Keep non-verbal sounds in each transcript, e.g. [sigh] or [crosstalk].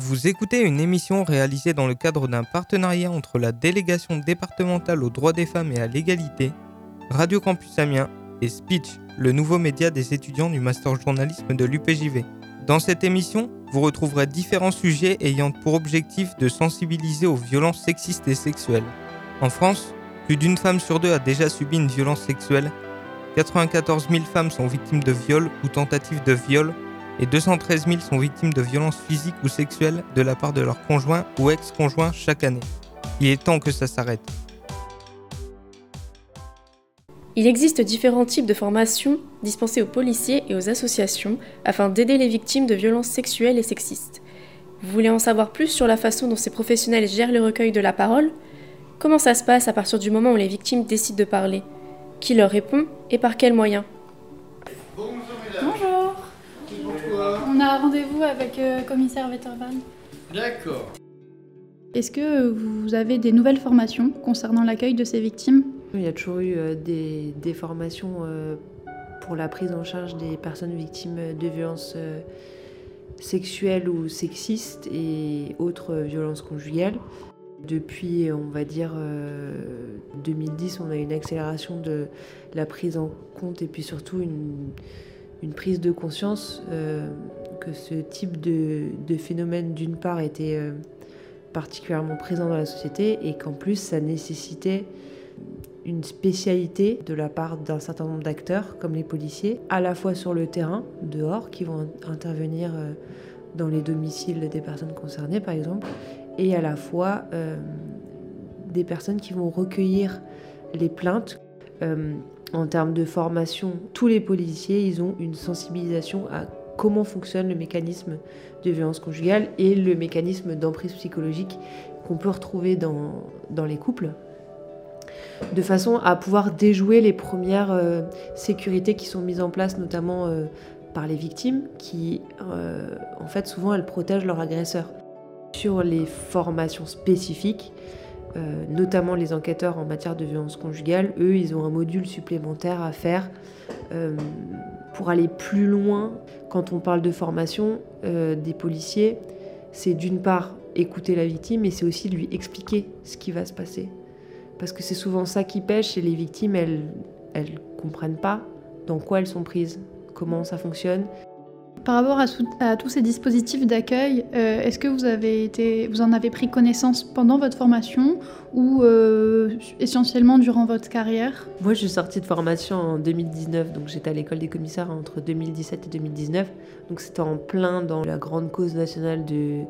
Vous écoutez une émission réalisée dans le cadre d'un partenariat entre la délégation départementale aux droits des femmes et à l'égalité, Radio Campus Amiens et Speech, le nouveau média des étudiants du master journalisme de l'UPJV. Dans cette émission, vous retrouverez différents sujets ayant pour objectif de sensibiliser aux violences sexistes et sexuelles. En France, plus d'une femme sur deux a déjà subi une violence sexuelle, 94 000 femmes sont victimes de viols ou tentatives de viol, et 213 000 sont victimes de violences physiques ou sexuelles de la part de leur conjoint ou ex-conjoint chaque année. Il est temps que ça s'arrête. Il existe différents types de formations dispensées aux policiers et aux associations afin d'aider les victimes de violences sexuelles et sexistes. Vous voulez en savoir plus sur la façon dont ces professionnels gèrent le recueil de la parole? Comment ça se passe à partir du moment où les victimes décident de parler? Qui leur répond et par quels moyens? Bonjour. On a un rendez-vous avec le commissaire Vettervan. D'accord. Est-ce que vous avez des nouvelles formations concernant l'accueil de ces victimes? Il y a toujours eu euh, des, des formations euh, pour la prise en charge des personnes victimes de violences euh, sexuelles ou sexistes et autres violences conjugales. Depuis, on va dire, 2010, on a une accélération de la prise en compte et puis surtout une, une prise de conscience euh, que ce type de, phénomène, d'une part, était euh, particulièrement présent dans la société et qu'en plus, ça nécessitait une spécialité de la part d'un certain nombre d'acteurs, comme les policiers, à la fois sur le terrain, dehors, qui vont intervenir euh, dans les domiciles des personnes concernées, par exemple, et à la fois des personnes qui vont recueillir les plaintes. En termes de formation, tous les policiers, ils ont une sensibilisation à comment fonctionne le mécanisme de violence conjugale et le mécanisme d'emprise psychologique qu'on peut retrouver dans, dans les couples, de façon à pouvoir déjouer les premières euh, sécurités qui sont mises en place, notamment euh, par les victimes, qui, euh, en fait, souvent, elles protègent leur agresseur. Sur les formations spécifiques, euh, notamment les enquêteurs en matière de violence conjugale, eux, ils ont un module supplémentaire à faire euh, pour aller plus loin. Quand on parle de formation euh, des policiers, c'est d'une part écouter la victime, mais c'est aussi lui expliquer ce qui va se passer. Parce que c'est souvent ça qui pêche et les victimes, elles elles comprennent pas dans quoi elles sont prises, comment ça fonctionne. Par rapport à, tous ces dispositifs d'accueil, euh, est-ce que vous, en avez pris connaissance pendant votre formation ou euh, essentiellement durant votre carrière? Moi, je suis sortie de formation en 2019, donc j'étais à l'école des commissaires entre 2017 et 2019. Donc c'était en plein dans la grande cause nationale de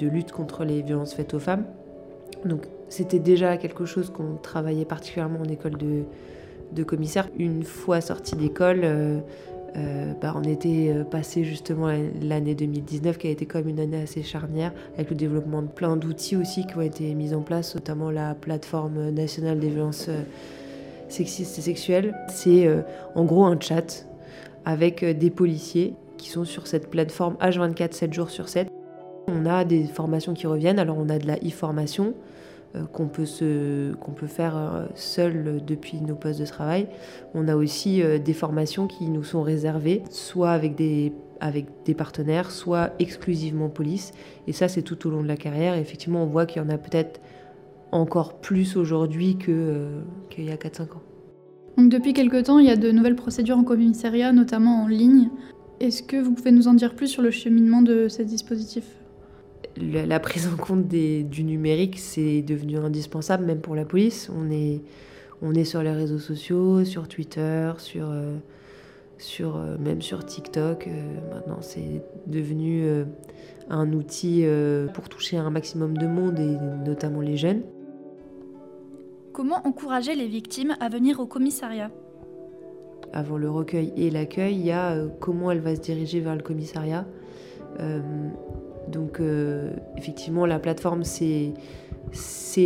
lutte contre les violences faites aux femmes. Donc c'était déjà quelque chose qu'on travaillait particulièrement en école de, de commissaire. Une fois sortie d'école, euh, euh, bah, on était euh, passé justement l'année 2019 qui a été comme une année assez charnière avec le développement de plein d'outils aussi qui ont été mis en place, notamment la plateforme nationale des violences euh, sexistes et sexuelles. C'est en gros un chat avec des policiers qui sont sur cette plateforme H24 7 jours sur 7. On a des formations qui reviennent, alors on a de la e-formation qu'on peut, se, qu'on peut faire euh, seul euh, depuis nos postes de travail. On a aussi euh, des formations qui nous sont réservées, soit avec des, avec des partenaires, soit exclusivement police. Et ça, c'est tout au long de la carrière. Et effectivement, on voit qu'il y en a peut-être encore plus aujourd'hui euh, qu'il y a 4-5 ans. Donc depuis quelque temps, il y a de nouvelles procédures en commissariat, notamment en ligne. Est-ce que vous pouvez nous en dire plus sur le cheminement de ces dispositifs? La, la prise en compte des- du numérique, c'est devenu indispensable, même pour la police. On est, on est sur les réseaux sociaux, sur Twitter, sur, euh, sur, euh, même sur TikTok. Euh, maintenant, c'est devenu un outil pour toucher un maximum de monde, et notamment les jeunes. Comment encourager les victimes à venir au commissariat? Avant le recueil et l'accueil, il y a comment elle va se diriger vers le commissariat. Euh, donc euh, effectivement, la plateforme, c'est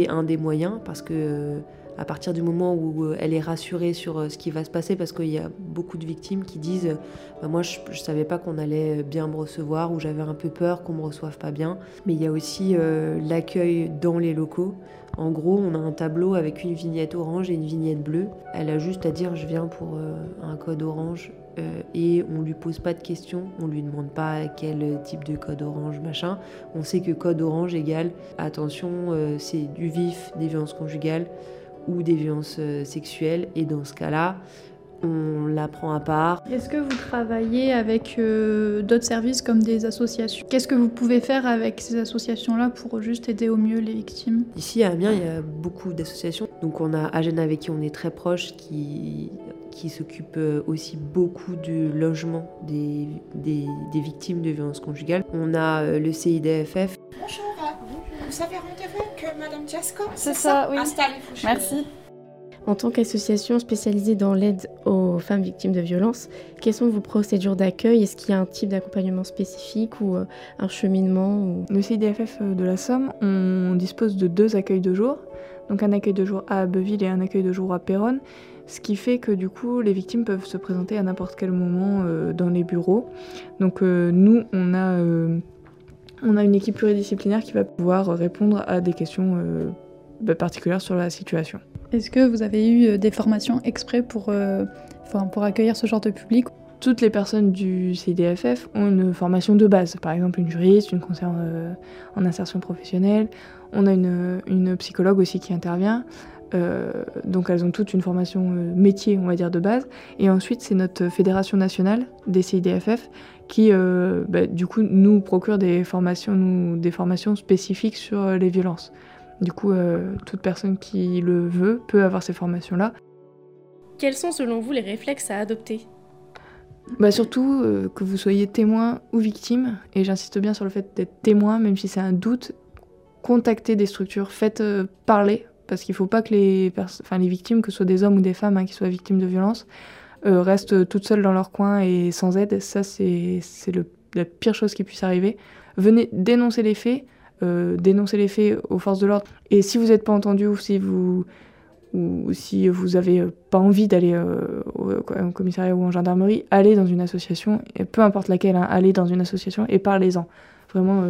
un des moyens parce que euh, à partir du moment où euh, elle est rassurée sur ce qui va se passer, parce qu'il y a beaucoup de victimes qui disent Bah, moi je, je savais pas qu'on allait bien me recevoir ou j'avais un peu peur qu'on me reçoive pas bien. Mais il y a aussi l'accueil dans les locaux. En gros, on a un tableau avec une vignette orange et une vignette bleue. Elle a juste à dire je viens pour un code orange et on lui pose pas de questions, on lui demande pas quel type de code orange, machin. On sait que code orange égale attention, c'est du vif, des violences conjugales ou des violences sexuelles, et dans ce cas-là, on la prend à part. Est-ce que vous travaillez avec euh, d'autres services comme des associations? Qu'est-ce que vous pouvez faire avec ces associations-là pour juste aider au mieux les victimes? Ici à Amiens, il y a beaucoup d'associations. Donc on a Agène avec qui on est très proche, qui, qui s'occupe euh, aussi beaucoup du logement des, des, victimes de violences conjugales. On a euh, le CIDFF. Bonjour, vous avez rendez-vous avec Madame Jasco C'est ça, oui. Installez-vous. Merci. En tant qu'association spécialisée dans l'aide aux femmes victimes de violences, quelles sont vos procédures d'accueil? Est-ce qu'il y a un type d'accompagnement spécifique ou euh, un cheminement Le CIDFF de la Somme, on dispose de deux accueils de jour, donc un accueil de jour à Abbeville et un accueil de jour à Péronne, ce qui fait que du coup les victimes peuvent se présenter à n'importe quel moment euh, dans les bureaux. Donc euh, nous, on a, on a une équipe pluridisciplinaire qui va pouvoir répondre à des questions bah, particulières sur la situation. Est-ce que vous avez eu euh, des formations exprès pour, euh, pour accueillir ce genre de public? Toutes les personnes du CDFF ont une formation de base, par exemple une juriste, une conseillère euh, en insertion professionnelle. On a une, une psychologue aussi qui intervient. Donc elles ont toutes une formation métier, on va dire, de base. Et ensuite, c'est notre fédération nationale des CIDFF qui, bah, du coup, nous procure des formations, nous, des formations spécifiques sur les violences. Du coup, euh, toute personne qui le veut peut avoir ces formations-là. Quels sont selon vous les réflexes à adopter? Bah surtout euh, que vous soyez témoin ou victime, et j'insiste bien sur le fait d'être témoin, même si c'est un doute, contactez des structures, faites euh, parler, parce qu'il ne faut pas que les, victimes, que ce soit des hommes ou des femmes hein, qui soient victimes de violences, restent toutes seules dans leur coin et sans aide. Ça, c'est la pire chose qui puisse arriver. Venez dénoncer les faits, euh, dénoncer les faits aux forces de l'ordre. Et si vous n'êtes pas entendu ou si vous n'avez euh, pas envie d'aller euh, au, commissariat ou en gendarmerie, allez dans une association, peu importe laquelle, hein, allez dans une association et parlez-en. Vraiment,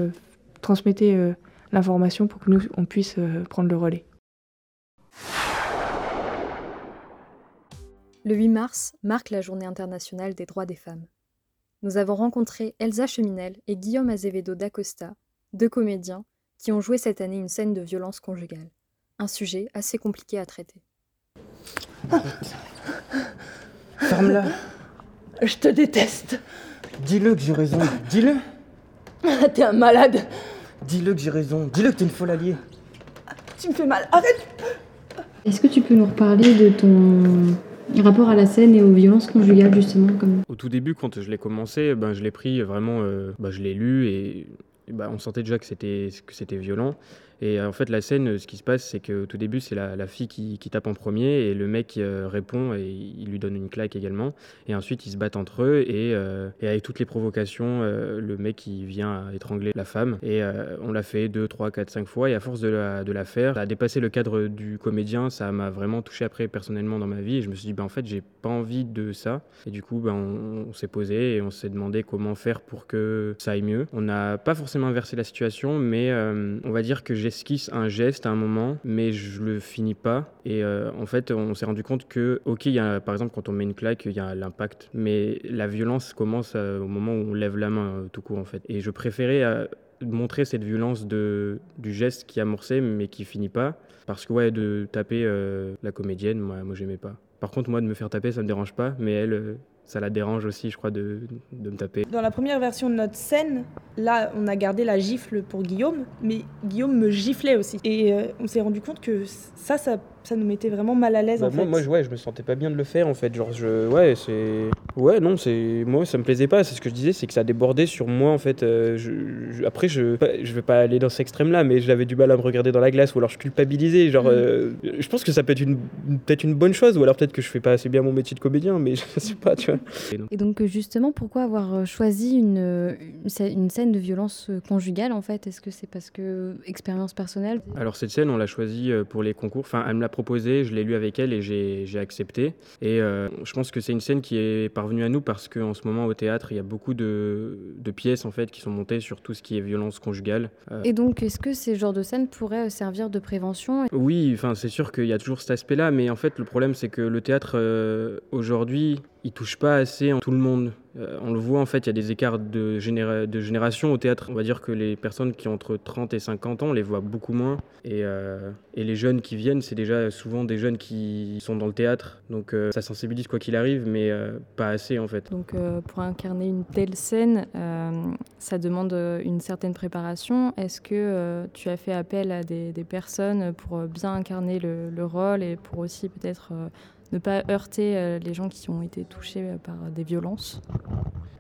transmettez l'information pour que nous, on puisse prendre le relais. Le 8 mars marque la journée internationale des droits des femmes. Nous avons rencontré Elsa Cheminel et Guillaume Azevedo d'Acosta deux comédiens qui ont joué cette année une scène de violence conjugale. Un sujet assez compliqué à traiter. Ferme-la. Je te déteste. Dis-le que j'ai raison. Dis-le. T'es un malade. Dis-le que j'ai raison. Dis-le que t'es une folle alliée. Tu me fais mal. Arrête. Est-ce que tu peux nous reparler de ton rapport à la scène et aux violences conjugales justement comme... Au tout début, quand je l'ai commencé, ben, je l'ai pris vraiment, euh, ben, je l'ai lu et bah, on sentait déjà que c'était violent et euh, en fait, la scène, euh, ce qui se passe, c'est qu'au tout début, c'est la, fille qui, tape en premier et le mec euh, répond et il lui donne une claque également. Et ensuite, ils se battent entre eux et, avec toutes les provocations, le mec il vient étrangler la femme. Et on l'a fait 2, 3, 4, 5 fois. Et à force de la, faire, ça a dépassé le cadre du comédien. Ça m'a vraiment touché après personnellement dans ma vie. Et je me suis dit, bah, en fait, j'ai pas envie de ça. Et du coup, bah, on, s'est posé et on s'est demandé comment faire pour que ça aille mieux. On n'a pas forcément inversé la situation, mais on va dire que j'ai j'esquisse un geste à un moment, mais je le finis pas. Et euh, en fait, on s'est rendu compte que, ok, y a, par exemple, quand on met une claque, il y a l'impact, mais la violence commence euh, au moment où on lève la main, euh, tout court, en fait. Et je préférais montrer cette violence de, du geste qui amorçait, mais qui finit pas. Parce que, ouais, de taper la comédienne, moi, moi j'aimais pas. Par contre, moi, de me faire taper, ça me dérange pas, mais elle, ça la dérange aussi, je crois, de, de, me taper. Dans la première version de notre scène, là, on a gardé la gifle pour Guillaume, mais Guillaume me giflait aussi. Et euh, on s'est rendu compte que ça, ça ça nous mettait vraiment mal à l'aise bah, en moi, fait. Moi, je, ouais, je me sentais pas bien de le faire en fait. Genre, je, ouais, c'est, ouais, non, c'est, moi, ça me plaisait pas. C'est ce que je disais, c'est que ça débordait sur moi en fait. Euh, je, après, je, je vais pas aller dans cet extrême-là, mais j'avais du mal à me regarder dans la glace ou alors je culpabilisais. Genre, mm. euh, je pense que ça peut être une, peut-être une bonne chose ou alors peut-être que je fais pas assez bien mon métier de comédien, mais [laughs] je sais pas, tu vois. Et donc, justement, pourquoi avoir euh, choisi une, une scène de violence conjugale en fait? Est-ce que c'est parce que expérience personnelle? Alors cette scène, on l'a choisie pour les concours. Enfin, elle me l'a proposé, je l'ai lu avec elle et j'ai accepté. Et euh, je pense que c'est une scène qui est parvenue à nous parce qu'en ce moment au théâtre, il y a beaucoup de, de, pièces en fait qui sont montées sur tout ce qui est violence conjugale. Euh, et donc, est-ce que ces genres de scènes pourraient servir de prévention Oui, enfin c'est sûr qu'il y a toujours cet aspect-là, mais en fait le problème c'est que le théâtre aujourd'hui il touche pas assez en tout le monde. Euh, on le voit en fait, il y a des écarts de, génération au théâtre. On va dire que les personnes qui ont entre 30 et 50 ans, on les voit beaucoup moins. Et, euh, et les jeunes qui viennent, c'est déjà souvent des jeunes qui sont dans le théâtre. Donc euh, ça sensibilise quoi qu'il arrive, mais pas assez en fait. Donc pour incarner une telle scène, ça demande une certaine préparation. Est-ce que tu as fait appel à des, personnes pour bien incarner le, rôle et pour aussi peut-être ne pas heurter euh, les gens qui ont été touchés euh, par des violences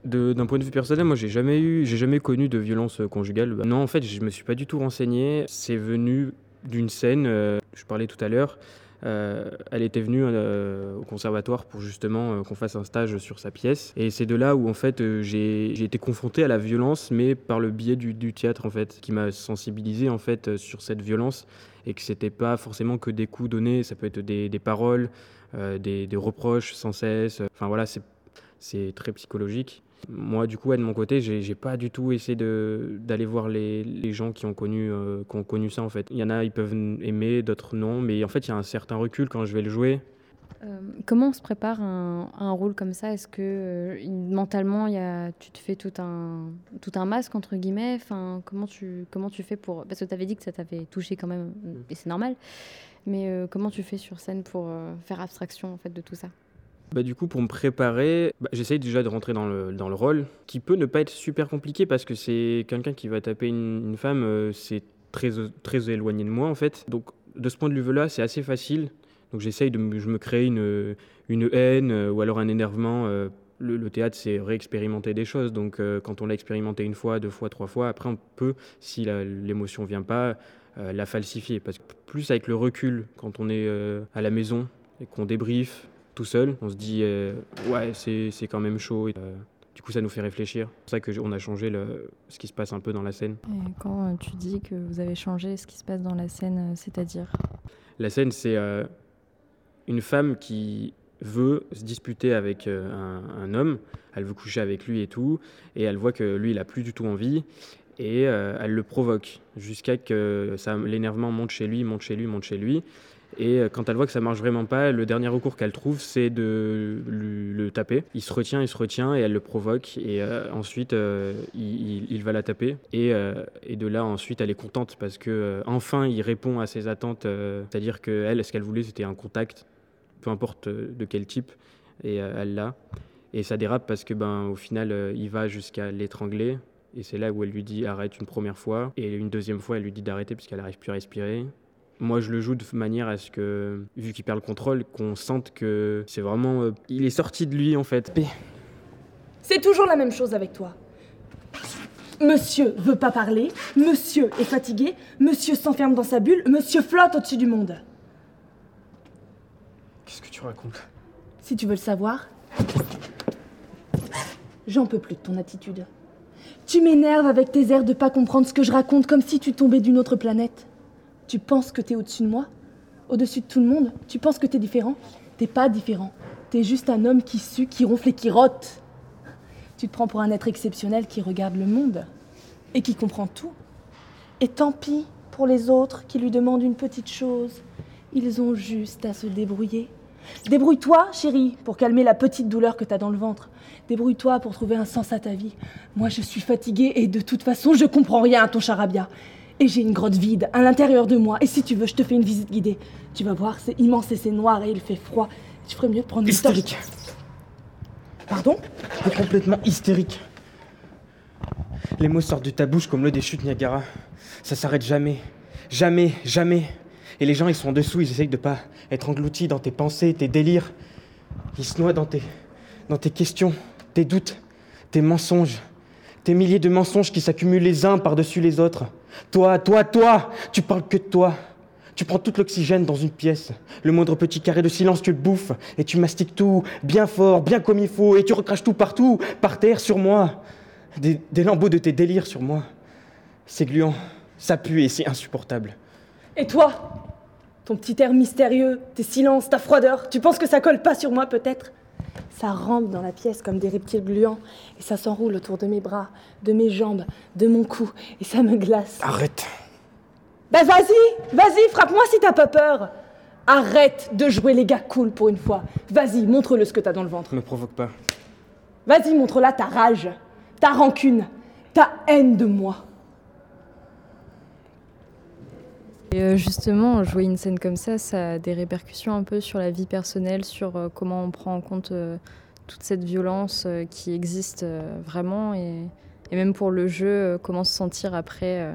d'un point de vue personnel, moi j'ai jamais eu, j'ai jamais connu de violence conjugale. Non, en fait, je me suis pas du tout renseigné. C'est venu d'une scène. Euh, je parlais tout à l'heure. elle était venue au conservatoire pour justement qu'on fasse un stage sur sa pièce. Et c'est de là où en fait j'ai été confronté à la violence, mais par le biais du, théâtre en fait, qui m'a sensibilisé en fait sur cette violence et que c'était pas forcément que des coups donnés, ça peut être des paroles, euh, des, reproches sans cesse. Enfin voilà, c'est très psychologique. Moi, du coup, de mon côté, j'ai pas du tout essayé d'aller voir les, les, gens qui ont, connu, euh, qui ont connu ça, en fait. Il y en a, ils peuvent aimer, d'autres non, mais en fait, il y a un certain recul quand je vais le jouer. Euh, comment on se prépare un, un rôle comme ça? Est-ce que mentalement, y a, tu te fais tout un, tout un masque, entre guillemets? Enfin, comment, tu, comment tu fais pour... Parce que tu avais dit que ça t'avait touché quand même, et c'est normal. Mais euh, comment tu fais sur scène pour euh, faire abstraction en fait de tout ça? Bah, du coup, pour me préparer, bah, j'essaye déjà de rentrer dans le, dans le rôle, qui peut ne pas être super compliqué parce que c'est quelqu'un qui va taper une, femme, euh, c'est très, très éloigné de moi en fait. Donc, de ce point de vue-là, c'est assez facile. Donc, j'essaye de je me créer une, une haine ou alors un énervement. Le, théâtre, c'est réexpérimenter des choses. Donc, quand on l'a expérimenté une fois, deux fois, trois fois, après, on peut, si l'émotion vient pas, euh, la falsifier. Parce que plus avec le recul, quand on est euh, à la maison et qu'on débriefe tout seul, on se dit euh, ouais, c'est quand même chaud. du coup, ça nous fait réfléchir. C'est pour ça qu'on a changé le, ce qui se passe un peu dans la scène. Et quand tu dis que vous avez changé ce qui se passe dans la scène, c'est-à-dire La scène, c'est une femme qui veut se disputer avec un, un, homme, elle veut coucher avec lui et tout, et elle voit que lui, il a plus du tout envie, et euh, elle le provoque jusqu'à que l'énervement monte chez lui, monte chez lui, monte chez lui. Et euh, quand elle voit que ça marche vraiment pas, le dernier recours qu'elle trouve, c'est de le taper. Il se retient, il se retient, et elle le provoque. Et euh, ensuite, il, va la taper. Et, et, de là, ensuite, elle est contente parce que enfin, il répond à ses attentes. C'est-à-dire que elle, ce qu'elle voulait, c'était un contact, peu importe de quel type, et elle l'a. Et ça dérape parce que, ben, au final, il va jusqu'à l'étrangler. Et c'est là où elle lui dit arrête une première fois. Et une deuxième fois, elle lui dit d'arrêter parce qu'elle n'arrive plus à respirer. Moi, je le joue de manière à ce que, vu qu'il perd le contrôle, qu'on sente que c'est vraiment. Euh, il est sorti de lui, en fait. C'est toujours la même chose avec toi. Monsieur veut pas parler, monsieur est fatigué, monsieur s'enferme dans sa bulle, monsieur flotte au-dessus du monde. Qu'est-ce que tu racontes? Si tu veux le savoir, j'en peux plus de ton attitude. Tu m'énerves avec tes airs de pas comprendre ce que je raconte comme si tu tombais d'une autre planète. Tu penses que t'es au-dessus de moi Au-dessus de tout le monde Tu penses que t'es différent T'es pas différent. T'es juste un homme qui sue, qui ronfle et qui rote. Tu te prends pour un être exceptionnel qui regarde le monde et qui comprend tout. Et tant pis pour les autres qui lui demandent une petite chose. Ils ont juste à se débrouiller. Débrouille-toi, chérie, pour calmer la petite douleur que t'as dans le ventre. Débrouille-toi pour trouver un sens à ta vie. Moi, je suis fatiguée et de toute façon, je comprends rien à ton charabia. Et j'ai une grotte vide à l'intérieur de moi. Et si tu veux, je te fais une visite guidée. Tu vas voir, c'est immense et c'est noir et il fait froid. Tu ferais mieux de prendre une Hystérique. Pardon? T'es complètement hystérique. Les mots sortent de ta bouche comme l'eau des chutes Niagara. Ça s'arrête jamais. Jamais, jamais. Et les gens, ils sont en dessous, ils essayent de pas être engloutis dans tes pensées, tes délires. Ils se noient dans tes, dans tes questions, tes doutes, tes mensonges, tes milliers de mensonges qui s'accumulent les uns par-dessus les autres. Toi, toi, toi, tu parles que de toi. Tu prends tout l'oxygène dans une pièce. Le moindre petit carré de silence, tu le bouffes et tu mastiques tout, bien fort, bien comme il faut, et tu recraches tout partout, par terre, sur moi. Des, des lambeaux de tes délires sur moi. C'est gluant, ça pue et c'est insupportable. Et toi Ton petit air mystérieux, tes silences, ta froideur, tu penses que ça colle pas sur moi peut-être? Ça rampe dans la pièce comme des reptiles gluants et ça s'enroule autour de mes bras, de mes jambes, de mon cou et ça me glace. Arrête. Bah vas-y, vas-y, frappe-moi si t'as pas peur. Arrête de jouer les gars cool pour une fois. Vas-y, montre-le ce que t'as dans le ventre. Me provoque pas. Vas-y, montre-la ta rage, ta rancune, ta haine de moi. Et euh, justement, jouer une scène comme ça, ça a des répercussions un peu sur la vie personnelle, sur euh, comment on prend en compte euh, toute cette violence qui existe vraiment. Et, même pour le jeu, comment se sentir après,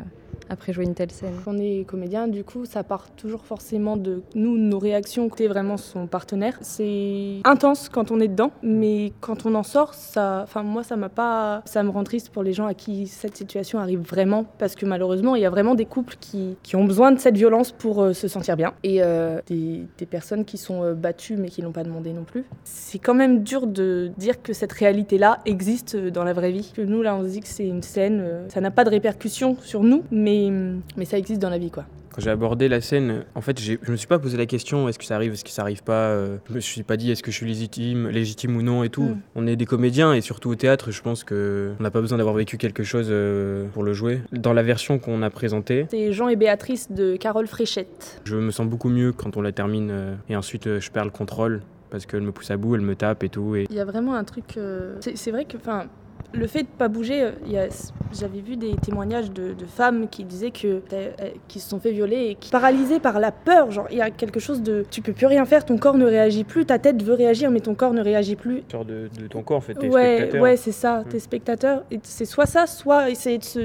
après jouer une telle scène. Quand on est comédien, du coup, ça part toujours forcément de nous, nos réactions, côté vraiment son partenaire. C'est intense quand on est dedans, mais quand on en sort, ça, enfin moi, ça m'a pas, ça me rend triste pour les gens à qui cette situation arrive vraiment, parce que malheureusement, il y a vraiment des couples qui, qui ont besoin de cette violence pour euh, se sentir bien, et euh, des, des personnes qui sont euh, battues mais qui l'ont pas demandé non plus. C'est quand même dur de dire que cette réalité-là existe dans la vraie vie. Nous, là, on se dit que c'est une scène, ça n'a pas de répercussions sur nous, mais, mais ça existe dans la vie, quoi. Quand j'ai abordé la scène, en fait, je me suis pas posé la question est-ce que ça arrive, est-ce que ça arrive pas. euh, Je me suis pas dit est-ce que je suis légitime, légitime ou non et tout. Mm. On est des comédiens et surtout au théâtre, je pense que on n'a pas besoin d'avoir vécu quelque chose euh, pour le jouer. Dans la version qu'on a présentée, C'est Jean et Béatrice de Carole Fréchette. je me sens beaucoup mieux quand on la termine euh, et ensuite euh, je perds le contrôle parce qu'elle me pousse à bout, elle me tape et tout. Et Il y a vraiment un truc. euh, c'est c'est vrai que, enfin, le fait de pas bouger, euh, j'avais vu des témoignages de, de femmes qui disaient que euh, qui se sont fait violer et qui paralysées par la peur. Genre, il y a quelque chose de, tu peux plus rien faire, ton corps ne réagit plus, ta tête veut réagir, mais ton corps ne réagit plus. sors de, de ton corps en fait, t'es Ouais, spectateur. ouais, c'est ça. Mm. T'es spectateur. Et c'est soit ça, soit essayer de se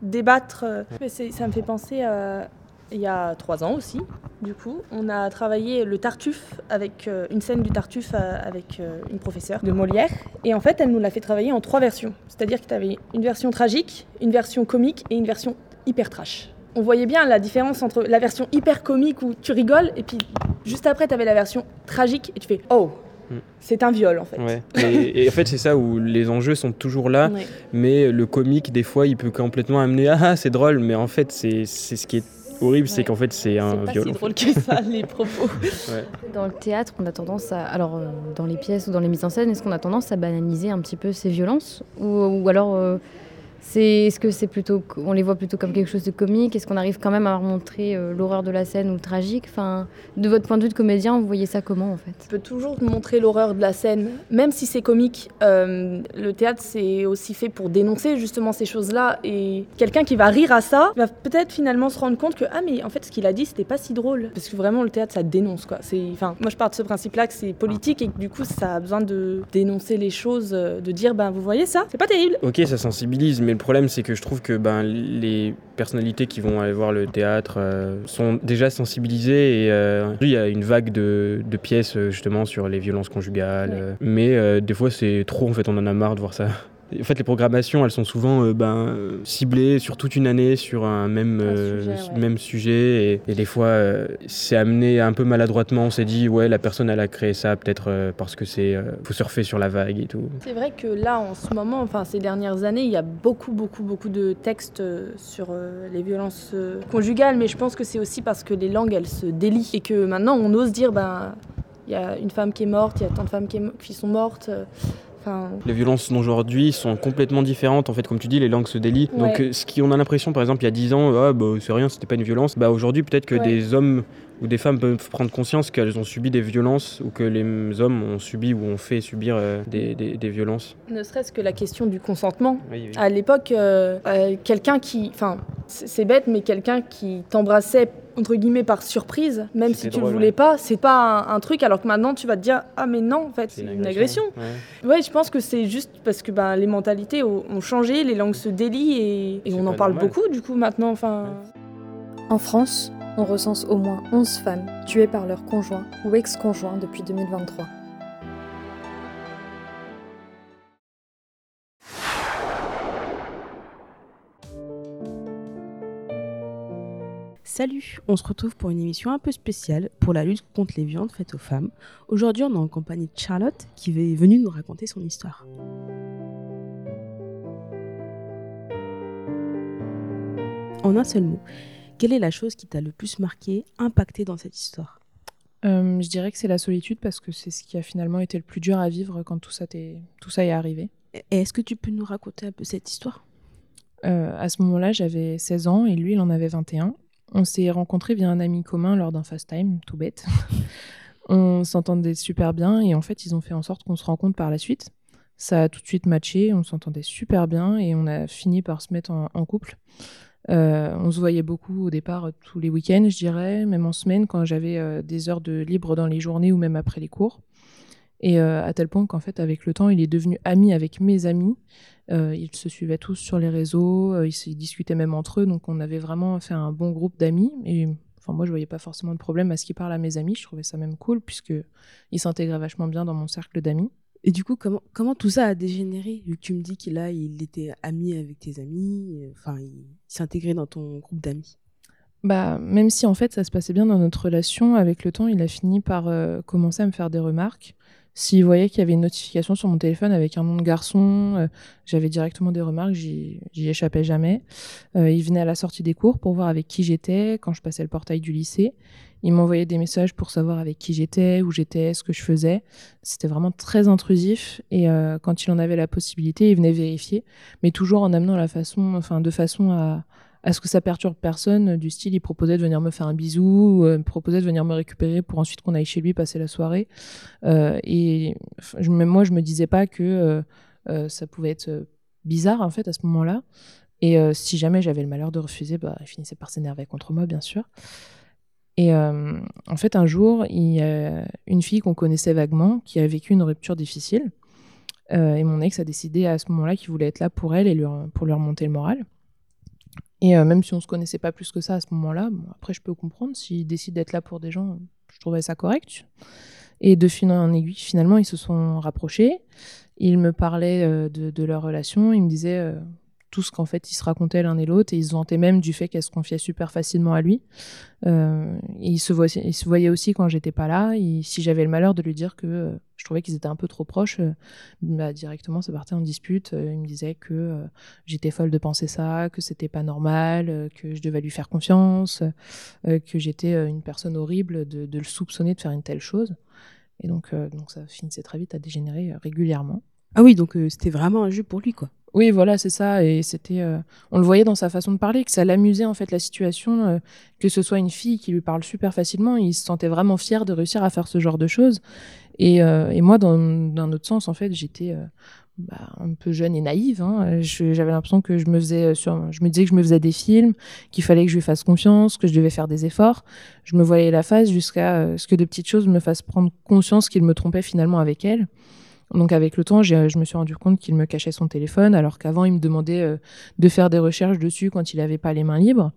débattre. euh. C'est- ça me fait penser à il y a trois ans aussi. Du coup, on a travaillé le Tartuffe avec euh, une scène du Tartuffe euh, avec euh, une professeure de Molière. Et en fait, elle nous l'a fait travailler en trois versions. C'est-à-dire que tu avais une version tragique, une version comique et une version hyper trash. On voyait bien la différence entre la version hyper comique où tu rigoles et puis juste après, tu avais la version tragique et tu fais Oh, Mm. c'est un viol en fait. Ouais. Et, et en fait, c'est ça où les enjeux sont toujours là, Ouais. mais le comique, des fois, il peut complètement amener Ah, ah, c'est drôle, mais en fait, c'est ce qui est horrible, c'est qu'en fait, c'est un C'est pas viol. si en fait. drôle que ça, les propos. [laughs] Ouais. Dans le théâtre, on a tendance à. Alors, euh, dans les pièces ou dans les mises en scène, est-ce qu'on a tendance à banaliser un petit peu ces violences Ou, ou alors, euh, c'est, est-ce que c'est plutôt. On les voit plutôt comme quelque chose de comique? Est-ce qu'on arrive quand même à montrer euh, l'horreur de la scène ou le tragique? Enfin, De votre point de vue de comédien, vous voyez ça comment en fait? Tu peux toujours montrer l'horreur de la scène, même si c'est comique. Euh, le théâtre, c'est aussi fait pour dénoncer justement ces choses-là. Et quelqu'un qui va rire à ça va peut-être finalement se rendre compte que, ah, mais en fait, ce qu'il a dit, c'était pas si drôle. Parce que vraiment, le théâtre, ça dénonce, quoi. C'est, enfin, moi, je pars de ce principe-là que c'est politique et que du coup, ça a besoin de dénoncer les choses, euh, de dire, ben, vous voyez ça, c'est pas terrible. Ok, ça sensibilise, mais le problème, c'est que je trouve que ben, les personnalités qui vont aller voir le théâtre euh, sont déjà sensibilisées et euh, il y a une vague de, de pièces euh, justement sur les violences conjugales, Ouais. mais des fois, c'est trop, en fait, on en a marre de voir ça. En fait, les programmations, elles sont souvent euh, ben, ciblées sur toute une année sur un même, euh, sujet, ouais. même sujet. Et, et des fois, euh, c'est amené un peu maladroitement. On s'est dit, ouais, la personne, elle a créé ça peut-être parce que c'est. faut surfer sur la vague et tout. C'est vrai que là, en ce moment, enfin ces dernières années, il y a beaucoup, beaucoup, beaucoup de textes sur les violences conjugales, mais je pense que c'est aussi parce que les langues, elles se délient et que maintenant, on ose dire, ben, il y a une femme qui est morte, il y a tant de femmes qui sont mortes. Enfin, Les violences d'aujourd'hui sont complètement différentes. En fait, comme tu dis, les langues se délient. Ouais. Donc, euh, ce qui, on a l'impression, par exemple, il y a 10 ans, ah, bah, c'est rien, c'était pas une violence. Bah, aujourd'hui, peut-être que Ouais. des hommes ou des femmes peuvent prendre conscience qu'elles ont subi des violences ou que les hommes ont subi ou ont fait subir euh, des, des- des violences. ne serait-ce que la question du consentement. Oui, oui. À l'époque, euh, euh, quelqu'un qui, enfin, c'est bête, mais quelqu'un qui t'embrassait entre guillemets par surprise, même si tu le drôle, voulais ouais. pas, c'est pas un, un truc. Alors que maintenant, tu vas te dire, ah mais non, en fait, c'est une agression. Ouais. Ouais, je pense que c'est juste parce que ben, les mentalités ont, ont changé, les langues se délient et, et on en parle normal. beaucoup du coup maintenant. Enfin, En France, on recense au moins 11 femmes tuées par leur conjoint ou ex-conjoint depuis 2023. Salut, on se retrouve pour une émission un peu spéciale pour la lutte contre les violences faites aux femmes. Aujourd'hui, on est en compagnie de Charlotte qui est venue nous raconter son histoire. En un seul mot, quelle est la chose qui t'a le plus marqué, impacté dans cette histoire? Euh, je dirais que c'est la solitude parce que c'est ce qui a finalement été le plus dur à vivre quand tout ça, t'est- tout ça est arrivé. Est-ce que tu peux nous raconter un peu cette histoire? Euh, à ce moment-là, j'avais 16 ans et lui, il en avait 21. On s'est rencontrés via un ami commun lors d'un fast time, tout bête. [laughs] on s'entendait super bien et en fait, ils ont fait en sorte qu'on se rencontre par la suite. Ça a tout de suite matché, on s'entendait super bien et on a fini par se mettre en, en couple. Euh, on se voyait beaucoup au départ euh, tous les week-ends, je dirais, même en semaine quand j'avais euh, des heures de libre dans les journées ou même après les cours. Et à tel point qu'en fait, avec le temps, il est devenu ami avec mes amis. Ils se suivaient tous sur les réseaux, ils discutaient même entre eux, donc on avait vraiment fait un bon groupe d'amis. Et enfin, moi, je voyais pas forcément de problème à ce qu'il parle à mes amis. Je trouvais ça même cool puisque il s'intégrait vachement bien dans mon cercle d'amis. Et du coup, comment, tout ça a dégénéré tu me dis qu'il était ami avec tes amis, euh, enfin, il s'intégrait dans ton groupe d'amis? Bah, même si en fait ça se passait bien dans notre relation, avec le temps, il a fini par euh, commencer à me faire des remarques. S'il voyait qu'il y avait une notification sur mon téléphone avec un nom de garçon, euh, j'avais directement des remarques, j'y échappais jamais. Il venait à la sortie des cours pour voir avec qui j'étais, quand je passais le portail du lycée. Il m'envoyait des messages pour savoir avec qui j'étais, où j'étais, ce que je faisais. C'était vraiment très intrusif. Et euh, quand il en avait la possibilité, il venait vérifier, mais toujours en amenant la façon, enfin, de façon à, à ce que ça perturbe personne. Du style, il proposait de venir me faire un bisou, euh, proposait de venir me récupérer pour ensuite qu'on aille chez lui passer la soirée. Euh, et je, même moi, je me disais pas que euh, ça pouvait être bizarre en fait à ce moment-là. Et si jamais j'avais le malheur de refuser, bah, il finissait par s'énerver contre moi, bien sûr. Et euh, en fait, un jour, il y a une fille qu'on connaissait vaguement qui a vécu une rupture difficile. Euh, et mon ex a décidé à ce moment-là qu'il voulait être là pour elle et pour lui remonter le moral. Et euh, même si on se connaissait pas plus que ça à ce moment-là, après je peux comprendre, s'il décide d'être là pour des gens, je trouvais ça correct. Et de fil en aiguille, finalement, ils se sont rapprochés. Ils me parlaient de, leur relation, ils me disaient tout ce qu'en fait ils se racontaient l'un et l'autre, et ils se vantaient même du fait qu'elle se confiait super facilement à lui. Euh, ils, se voyaient, aussi quand j'étais pas là. Et si j'avais le malheur de lui dire que euh, je trouvais qu'ils étaient un peu trop proches, euh, bah, directement ça partait en dispute. Il me disait que j'étais folle de penser ça, que c'était pas normal, que je devais lui faire confiance, que j'étais une personne horrible de, de le soupçonner de faire une telle chose. Et donc, donc ça finissait très vite à dégénérer régulièrement. Ah oui, donc c'était vraiment un jeu pour lui, quoi. Oui, voilà, c'est ça. Et c'était, euh, on le voyait dans sa façon de parler, que ça l'amusait en fait la situation, euh, que ce soit une fille qui lui parle super facilement, il se sentait vraiment fier de réussir à faire ce genre de choses. Et, euh, moi, dans, d'un autre sens, en fait, j'étais bah, un peu jeune et naïve. hein. J'avais l'impression que je me faisais, je me disais que je me faisais des films, qu'il fallait que je lui fasse confiance, que je devais faire des efforts. Je me voyais la face jusqu'à ce que de petites choses me fassent prendre conscience qu'il me trompait finalement avec elle. Donc avec le temps, j'ai- je me suis rendu compte qu'il me cachait son téléphone, alors qu'avant, il me demandait euh, de faire des recherches dessus quand il n'avait pas les mains libres.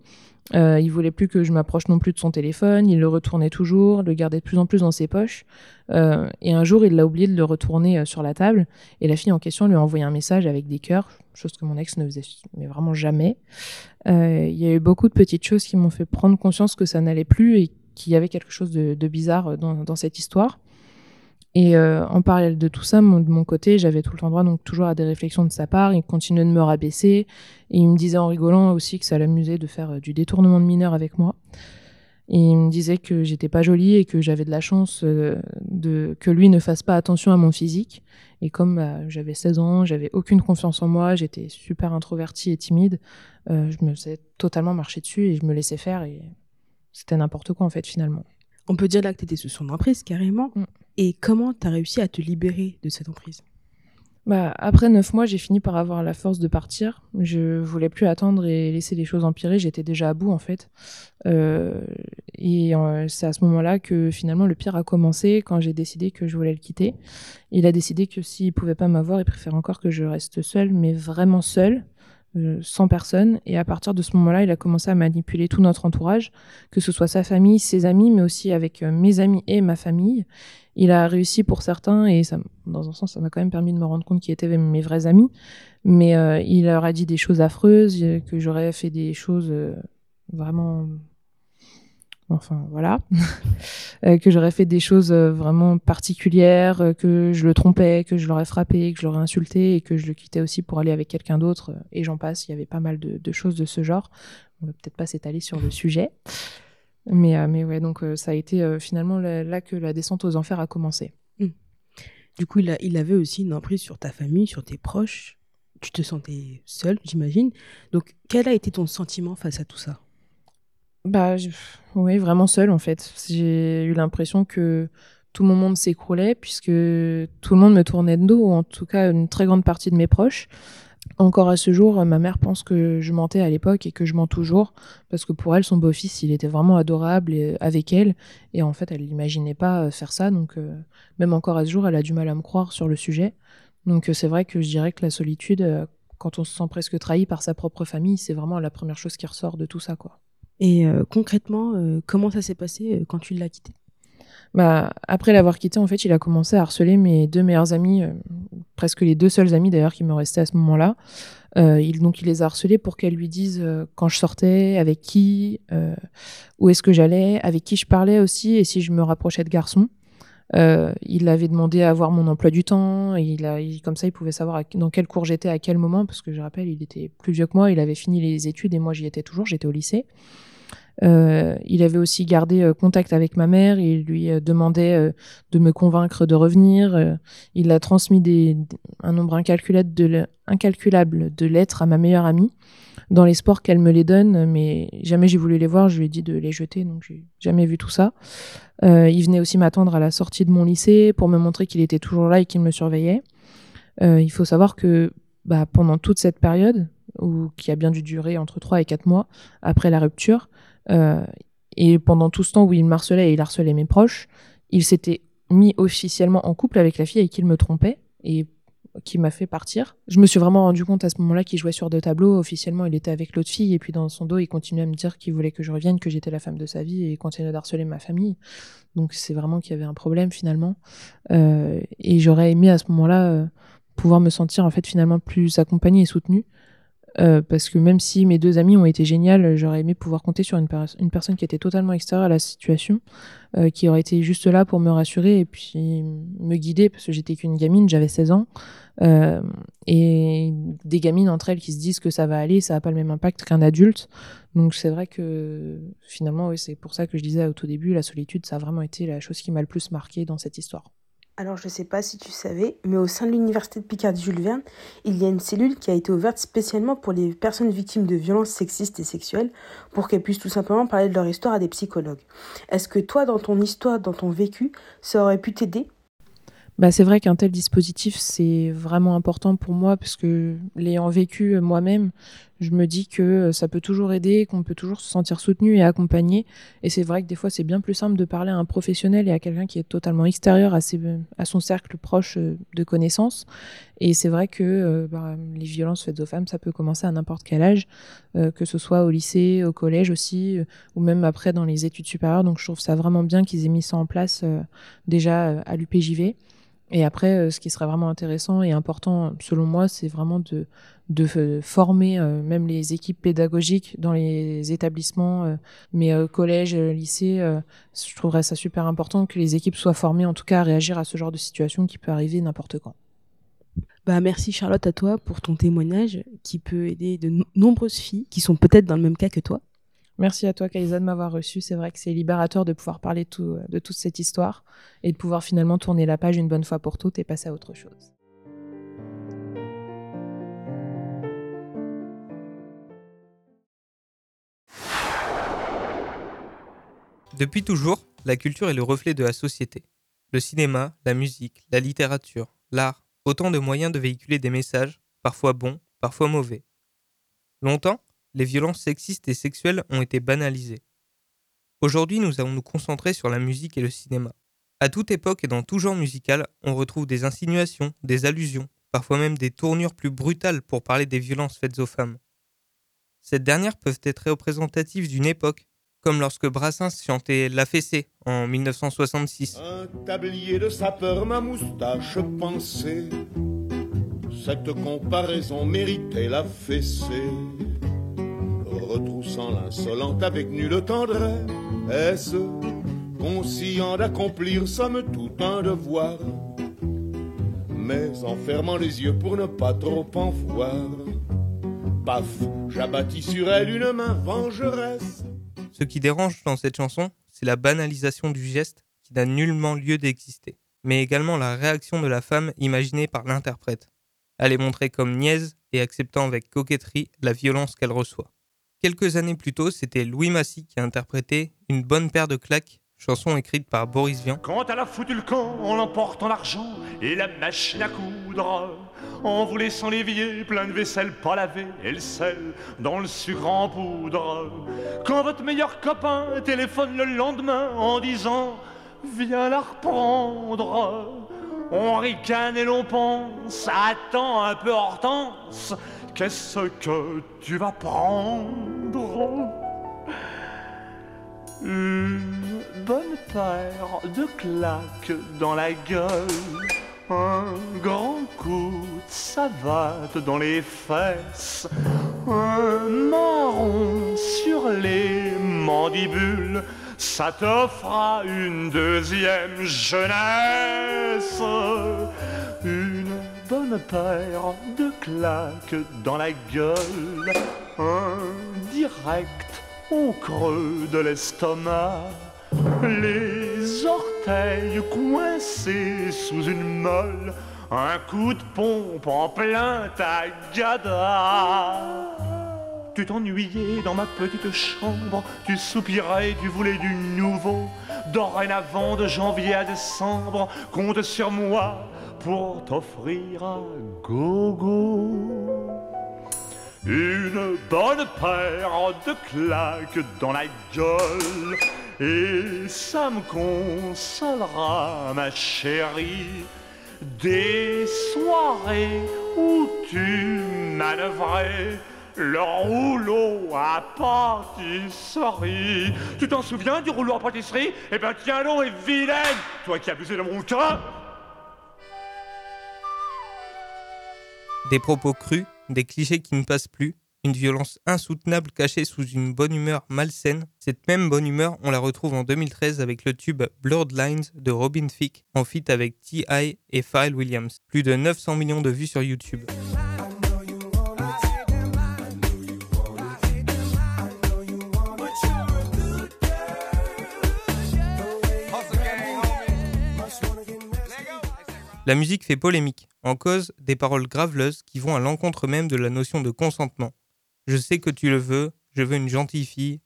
Euh, il voulait plus que je m'approche non plus de son téléphone, il le retournait toujours, le gardait de plus en plus dans ses poches. Euh, et un jour, il l'a oublié de le retourner euh, sur la table, et la fille en question lui a envoyé un message avec des cœurs, chose que mon ex ne faisait vraiment jamais. Euh, Il y a eu beaucoup de petites choses qui m'ont fait prendre conscience que ça n'allait plus et qu'il y avait quelque chose de, bizarre dans cette histoire. Et euh, en parallèle de tout ça, mon- de mon côté, j'avais tout le temps droit donc toujours à des réflexions de sa part. Il continuait de me rabaisser et il me disait en rigolant aussi que ça l'amusait de faire euh, du détournement de mineurs avec moi. Et il me disait que j'étais pas jolie et que j'avais de la chance euh, de que lui ne fasse pas attention à mon physique. Et comme bah, j'avais 16 ans, j'avais aucune confiance en moi, j'étais super introvertie et timide, euh, je me faisais totalement marcher dessus et je me laissais faire et c'était n'importe quoi en fait finalement. On peut dire là que tu étais sous son emprise carrément. Et comment tu as réussi à te libérer de cette emprise? Bah, après neuf mois, j'ai fini par avoir la force de partir. Je voulais plus attendre et laisser les choses empirer. J'étais déjà à bout, en fait. Euh, et euh, c'est à ce moment-là que finalement le pire a commencé quand j'ai décidé que je voulais le quitter. Il a décidé que s'il pouvait pas m'avoir, il préfère encore que je reste seule, mais vraiment seule. Euh, sans personne et à partir de ce moment-là il a commencé à manipuler tout notre entourage que ce soit sa famille ses amis mais aussi avec euh, mes amis et ma famille. Il a réussi pour certains et ça, dans un sens ça m'a quand même permis de me rendre compte qui étaient mes vrais amis. Mais euh, il leur a dit des choses affreuses euh, que j'aurais fait des choses euh, vraiment enfin voilà, [laughs] euh, que j'aurais fait des choses euh, vraiment particulières, euh, que je le trompais, que je l'aurais frappé, que je l'aurais insulté et que je le quittais aussi pour aller avec quelqu'un d'autre, et j'en passe. Il y avait pas mal de, choses de ce genre. On va peut-être pas s'étaler sur le sujet. Mais, mais ouais, donc ça a été finalement là, que la descente aux enfers a commencé. Mmh. Du coup, il, il avait aussi une emprise sur ta famille, sur tes proches. Tu te sentais seule, j'imagine. Donc, quel a été ton sentiment face à tout ça? Bah, oui, vraiment seule en fait. J'ai eu l'impression que tout mon monde s'écroulait puisque tout le monde me tournait de dos, ou en tout cas une très grande partie de mes proches. Encore à ce jour, ma mère pense que je mentais à l'époque et que je mens toujours parce que pour elle, son beau-fils, il était vraiment adorable avec elle et en fait, elle n'imaginait pas euh, faire ça. Donc, euh, même encore à ce jour, elle a du mal à me croire sur le sujet. Donc, euh, c'est vrai que je dirais que la solitude, quand on se sent presque trahi par sa propre famille, c'est vraiment la première chose qui ressort de tout ça, quoi. Et euh, concrètement, euh, comment ça s'est passé euh, quand tu l'as quitté? Bah, après l'avoir quitté, en fait, il a commencé à harceler mes deux meilleurs amis, presque les deux seuls amis d'ailleurs qui me restaient à ce moment-là. il, donc, il les a harcelés pour qu'elles lui disent quand je sortais, avec qui, où est-ce que j'allais, avec qui je parlais aussi, et si je me rapprochais de garçons. Il avait demandé à voir mon emploi du temps, et il a, comme ça, il pouvait savoir dans quel cours j'étais à quel moment, parce que je rappelle, il était plus vieux que moi, il avait fini les études et moi j'y étais toujours, j'étais au lycée. Euh, il avait aussi gardé euh, contact avec ma mère. Il lui euh, demandait de me convaincre de revenir. il a transmis des, un nombre incalculable de, incalculable de lettres à ma meilleure amie dans l'espoir qu'elle me les donne, mais jamais j'ai voulu les voir, je lui ai dit de les jeter, donc j'ai jamais vu tout ça. Euh, il venait aussi m'attendre à la sortie de mon lycée pour me montrer qu'il était toujours là et qu'il me surveillait. Euh, il faut savoir que bah, pendant toute cette période, ou qui a bien dû durer entre 3 et 4 mois après la rupture, euh, et pendant tout ce temps où il harcelait et il harcelait mes proches, il s'était mis officiellement en couple avec la fille avec qui il me trompait et qui m'a fait partir. Je me suis vraiment rendu compte à ce moment-là qu'il jouait sur deux tableaux. Officiellement, il était avec l'autre fille et puis dans son dos, il continuait à me dire qu'il voulait que je revienne, que j'étais la femme de sa vie et il continuait d'harceler ma famille. Donc c'est vraiment qu'il y avait un problème finalement. Euh, et j'aurais aimé à ce moment-là euh, pouvoir me sentir en fait finalement plus accompagnée et soutenue. Euh, parce que même si mes deux amis ont été géniales, j'aurais aimé pouvoir compter sur une, personne qui était totalement extérieure à la situation, euh, qui aurait été juste là pour me rassurer et puis me guider, parce que j'étais qu'une gamine, j'avais 16 ans, euh, et des gamines entre elles qui se disent que ça va aller, ça n'a pas le même impact qu'un adulte. Donc c'est vrai que finalement, oui, c'est pour ça que je disais au tout début, la solitude, ça a vraiment été la chose qui m'a le plus marqué dans cette histoire. Alors je sais pas si tu savais, mais au sein de l'université de Picardie Jules Verne, il y a une cellule qui a été ouverte spécialement pour les personnes victimes de violences sexistes et sexuelles, pour qu'elles puissent tout simplement parler de leur histoire à des psychologues. Est-ce que toi, dans ton histoire, dans ton vécu, ça aurait pu t'aider? Bah, c'est vrai qu'un tel dispositif, c'est vraiment important pour moi parce que l'ayant vécu moi-même, je me dis que euh, ça peut toujours aider, qu'on peut toujours se sentir soutenu et accompagné. Et c'est vrai que des fois, c'est bien plus simple de parler à un professionnel et à quelqu'un qui est totalement extérieur à, ses, à son cercle proche euh, de connaissances. Et c'est vrai que euh, bah, les violences faites aux femmes, ça peut commencer à n'importe quel âge, que ce soit au lycée, au collège aussi, ou même après dans les études supérieures. Donc je trouve ça vraiment bien qu'ils aient mis ça en place déjà à l'UPJV. Et après, euh, ce qui serait vraiment intéressant et important, selon moi, c'est vraiment de, de former euh, même les équipes pédagogiques dans les établissements, euh, mais collège, lycée. je trouverais ça super important que les équipes soient formées, en tout cas, à réagir à ce genre de situation qui peut arriver n'importe quand. Bah, merci Charlotte à toi pour ton témoignage qui peut aider de nombreuses filles qui sont peut-être dans le même cas que toi. Merci à toi, Kaïsa, de m'avoir reçu. C'est vrai que c'est libérateur de pouvoir parler de toute cette histoire et de pouvoir finalement tourner la page une bonne fois pour toutes et passer à autre chose. Depuis toujours, la culture est le reflet de la société. Le cinéma, la musique, la littérature, l'art, autant de moyens de véhiculer des messages, parfois bons, parfois mauvais. Longtemps, les violences sexistes et sexuelles ont été banalisées. Aujourd'hui, nous allons nous concentrer sur la musique et le cinéma. À toute époque et dans tout genre musical, on retrouve des insinuations, des allusions, parfois même des tournures plus brutales pour parler des violences faites aux femmes. Ces dernières peuvent être représentatives d'une époque, comme lorsque Brassens chantait La fessée en 1966. Un tablier de sapeur, ma moustache pensée. Cette comparaison méritait la fessée retroussant l'insolente avec nulle tendresse, conscient d'accomplir somme tout un devoir, mais en fermant les yeux pour ne pas trop en voir. Paf, j'abattis sur elle une main vengeresse. Ce qui dérange dans cette chanson, c'est la banalisation du geste qui n'a nullement lieu d'exister, mais également la réaction de la femme imaginée par l'interprète. Elle est montrée comme niaise et acceptant avec coquetterie la violence qu'elle reçoit. Quelques années plus tôt, c'était Louis Massy qui a interprété Une bonne paire de claques, chanson écrite par Boris Vian. Quand elle a foutu le camp en l'emportant l'argent et la machine à coudre, en vous laissant l'évier plein de vaisselle pas lavée et le sel dans le sucre en poudre. Quand votre meilleur copain téléphone le lendemain en disant Viens la reprendre. On ricane et l'on pense, attends un peu Hortense, qu'est-ce que tu vas prendre Une bonne paire de claques dans la gueule, un grand coup de savate dans les fesses, un marron sur les mandibules, ça t'offra une deuxième jeunesse. Une bonne paire de claques dans la gueule, un direct au creux de l'estomac, les orteils coincés sous une molle, un coup de pompe en plein tagada. Tu t'ennuyais dans ma petite chambre, tu soupirais, tu voulais du nouveau. Dorénavant, de janvier à décembre, compte sur moi pour t'offrir un gogo. Une bonne paire de claques dans la gueule, et ça me consolera, ma chérie, des soirées où tu manœuvrais le rouleau à pâtisserie. Tu t'en souviens du rouleau à pâtisserie? Eh ben tiens donc et vilaine Toi qui abusais de mon cas Des propos crus, des clichés qui ne passent plus, une violence insoutenable cachée sous une bonne humeur malsaine. Cette même bonne humeur, on la retrouve en 2013 avec le tube Blurred Lines de Robin Thicke en feat avec T.I. et Pharrell Williams. Plus de 900 millions de vues sur YouTube. La musique fait polémique, en cause des paroles graveleuses qui vont à l'encontre même de la notion de consentement. Je sais que tu le veux, je veux une gentille fille.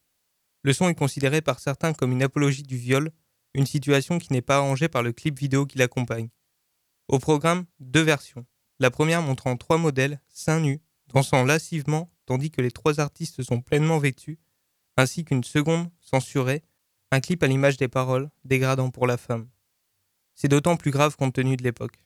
Le son est considéré par certains comme une apologie du viol, une situation qui n'est pas arrangée par le clip vidéo qui l'accompagne. Au programme, deux versions. La première montrant trois modèles, seins nus, dansant lascivement tandis que les trois artistes sont pleinement vêtus, ainsi qu'une seconde, censurée, un clip à l'image des paroles, dégradant pour la femme. C'est d'autant plus grave compte tenu de l'époque.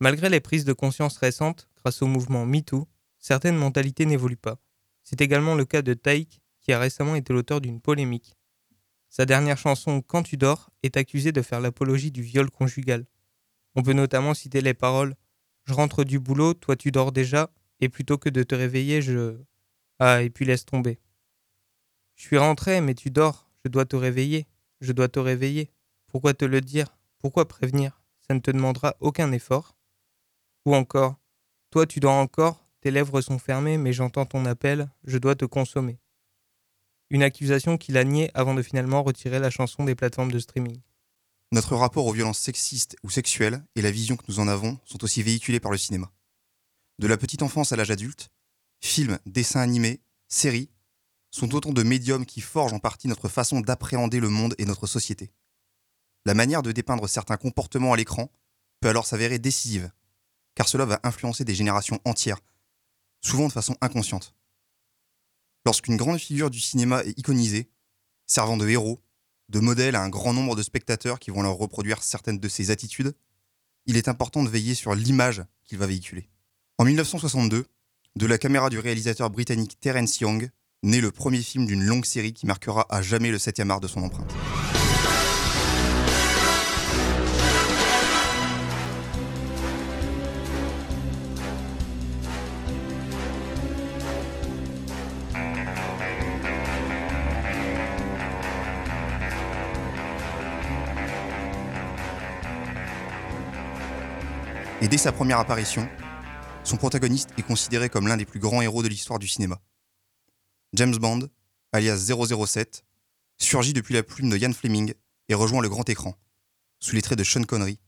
Malgré les prises de conscience récentes, grâce au mouvement MeToo, certaines mentalités n'évoluent pas. C'est également le cas de Taïk, qui a récemment été l'auteur d'une polémique. Sa dernière chanson Quand tu dors est accusée de faire l'apologie du viol conjugal. On peut notamment citer les paroles Je rentre du boulot, toi tu dors déjà, et plutôt que de te réveiller, je. Ah, et puis laisse tomber. Je suis rentré, mais tu dors, je dois te réveiller, je dois te réveiller. Pourquoi te le dire? Pourquoi prévenir? Ça ne te demandera aucun effort. Ou encore, toi tu dors encore, tes lèvres sont fermées, mais j'entends ton appel, je dois te consommer. Une accusation qu'il a niée avant de finalement retirer la chanson des plateformes de streaming. Notre rapport aux violences sexistes ou sexuelles et la vision que nous en avons sont aussi véhiculés par le cinéma. De la petite enfance à l'âge adulte, films, dessins animés, séries sont autant de médiums qui forgent en partie notre façon d'appréhender le monde et notre société. La manière de dépeindre certains comportements à l'écran peut alors s'avérer décisive, car cela va influencer des générations entières, souvent de façon inconsciente. Lorsqu'une grande figure du cinéma est iconisée, servant de héros, de modèle à un grand nombre de spectateurs qui vont leur reproduire certaines de ses attitudes, il est important de veiller sur l'image qu'il va véhiculer. En 1962, de la caméra du réalisateur britannique Terence Young, naît le premier film d'une longue série qui marquera à jamais le 7e art de son empreinte. Et dès sa première apparition, son protagoniste est considéré comme l'un des plus grands héros de l'histoire du cinéma. James Bond, alias 007, surgit depuis la plume de Ian Fleming et rejoint le grand écran, sous les traits de Sean Connery,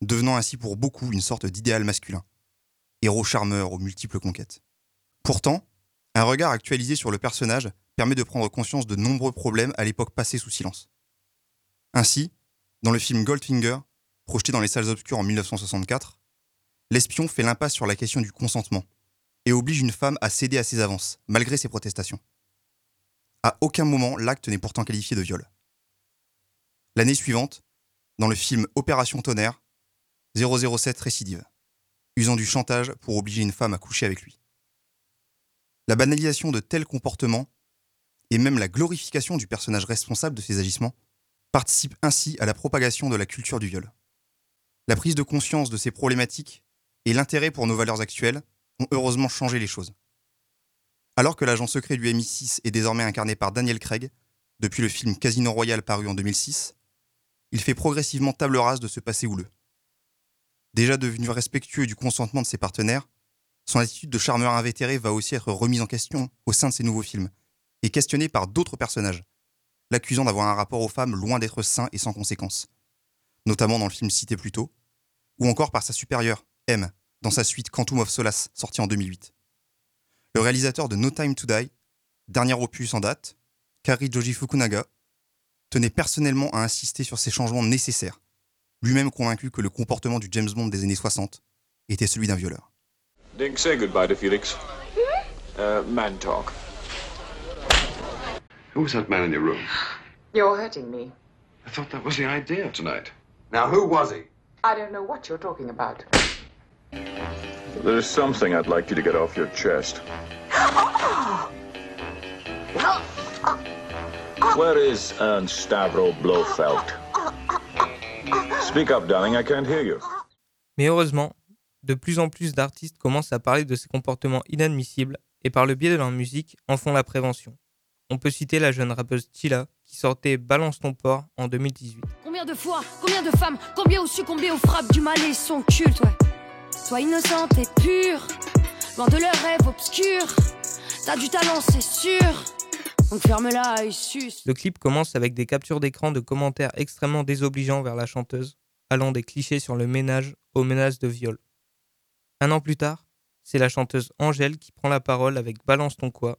devenant ainsi pour beaucoup une sorte d'idéal masculin, héros charmeur aux multiples conquêtes. Pourtant, un regard actualisé sur le personnage permet de prendre conscience de nombreux problèmes à l'époque passée sous silence. Ainsi, dans le film Goldfinger, projeté dans les salles obscures en 1964, l'espion fait l'impasse sur la question du consentement et oblige une femme à céder à ses avances, malgré ses protestations. À aucun moment l'acte n'est pourtant qualifié de viol. L'année suivante, dans le film Opération Tonnerre, 007 récidive, usant du chantage pour obliger une femme à coucher avec lui. La banalisation de tels comportements, et même la glorification du personnage responsable de ces agissements, participe ainsi à la propagation de la culture du viol. La prise de conscience de ces problématiques et l'intérêt pour nos valeurs actuelles ont heureusement changé les choses. Alors que l'agent secret du MI6 est désormais incarné par Daniel Craig, depuis le film Casino Royale paru en 2006, il fait progressivement table rase de ce passé houleux. Déjà devenu respectueux du consentement de ses partenaires, son attitude de charmeur invétéré va aussi être remise en question au sein de ses nouveaux films, et questionnée par d'autres personnages, l'accusant d'avoir un rapport aux femmes loin d'être sain et sans conséquence, notamment dans le film cité plus tôt, ou encore par sa supérieure, M, dans sa suite Quantum of Solace, sortie en 2008. Le réalisateur de No Time to Die, dernier opus en date, Kari Joji Fukunaga, tenait personnellement à insister sur ces changements nécessaires, lui-même convaincu que le comportement du James Bond des années 60 était celui d'un violeur. Dink, say goodbye to Felix. Uh, man talk. Who was that man in your room? You're hurting me. I thought that was the idea tonight. Now, who was he? I don't know what you're talking about. There's something I'd like you to get off your chest. Where is Ernst Stavro Blofeld? Speak up, darling, I can't hear you. Mais heureusement, de plus en plus d'artistes commencent à parler de ces comportements inadmissibles et par le biais de leur musique en font la prévention. On peut citer la jeune rappeuse Tila qui sortait Balance ton port en 2018. Combien de fois, combien de femmes, combien ont succombé aux frappes du mal et son culte, ouais. Sois innocente et pure, loin de leurs rêves obscurs. T'as du talent, c'est sûr. Donc ferme-la et. Le clip commence avec des captures d'écran de commentaires extrêmement désobligeants vers la chanteuse, allant des clichés sur le ménage aux menaces de viol. Un an plus tard, c'est la chanteuse Angèle qui prend la parole avec Balance ton quoi,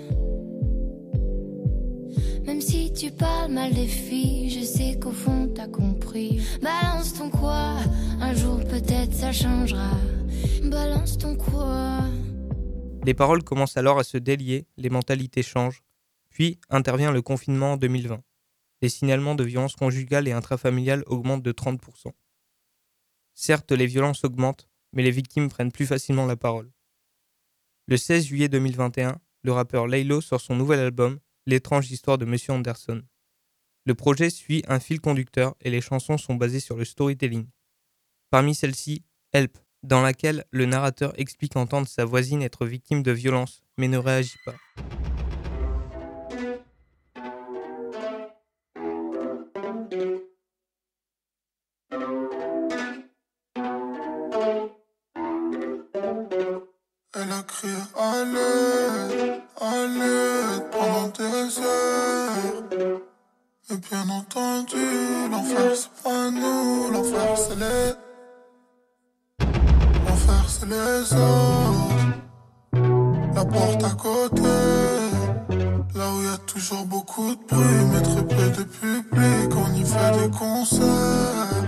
Si tu parles mal des filles, je sais qu'au fond t'as compris. Balance ton quoi Un jour peut-être ça changera. Balance ton quoi Les paroles commencent alors à se délier, les mentalités changent. Puis intervient le confinement en 2020. Les signalements de violences conjugales et intrafamiliales augmentent de 30%. Certes, les violences augmentent, mais les victimes prennent plus facilement la parole. Le 16 juillet 2021, le rappeur Laylo sort son nouvel album, L'étrange histoire de Monsieur Anderson. Le projet suit un fil conducteur et les chansons sont basées sur le storytelling. Parmi celles-ci, Help, dans laquelle le narrateur explique entendre sa voisine être victime de violences, mais ne réagit pas. L'enfer c'est les. L'enfer c'est les autres. La porte à côté. Là où y a toujours beaucoup de bruit, mais très peu de public. On y fait des concerts.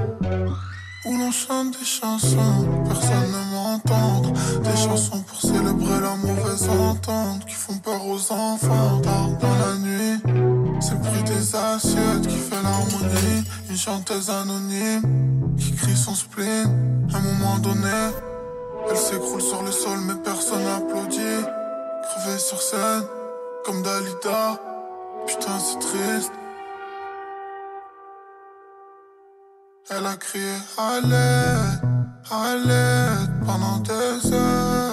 Où l'on chante des chansons, personne ne m'entend. Des chansons pour célébrer la mauvaise entente qui font peur aux enfants. Dans la nuit, c'est le bruit des assiettes qui fait l'harmonie. Une chanteuse anonyme qui crie son spleen. À un moment donné, elle s'écroule sur le sol, mais personne n'applaudit. Arrivé sur scène comme Dalida. Putain, c'est triste. Elle a crié à l'aide, à l'aide pendant des heures.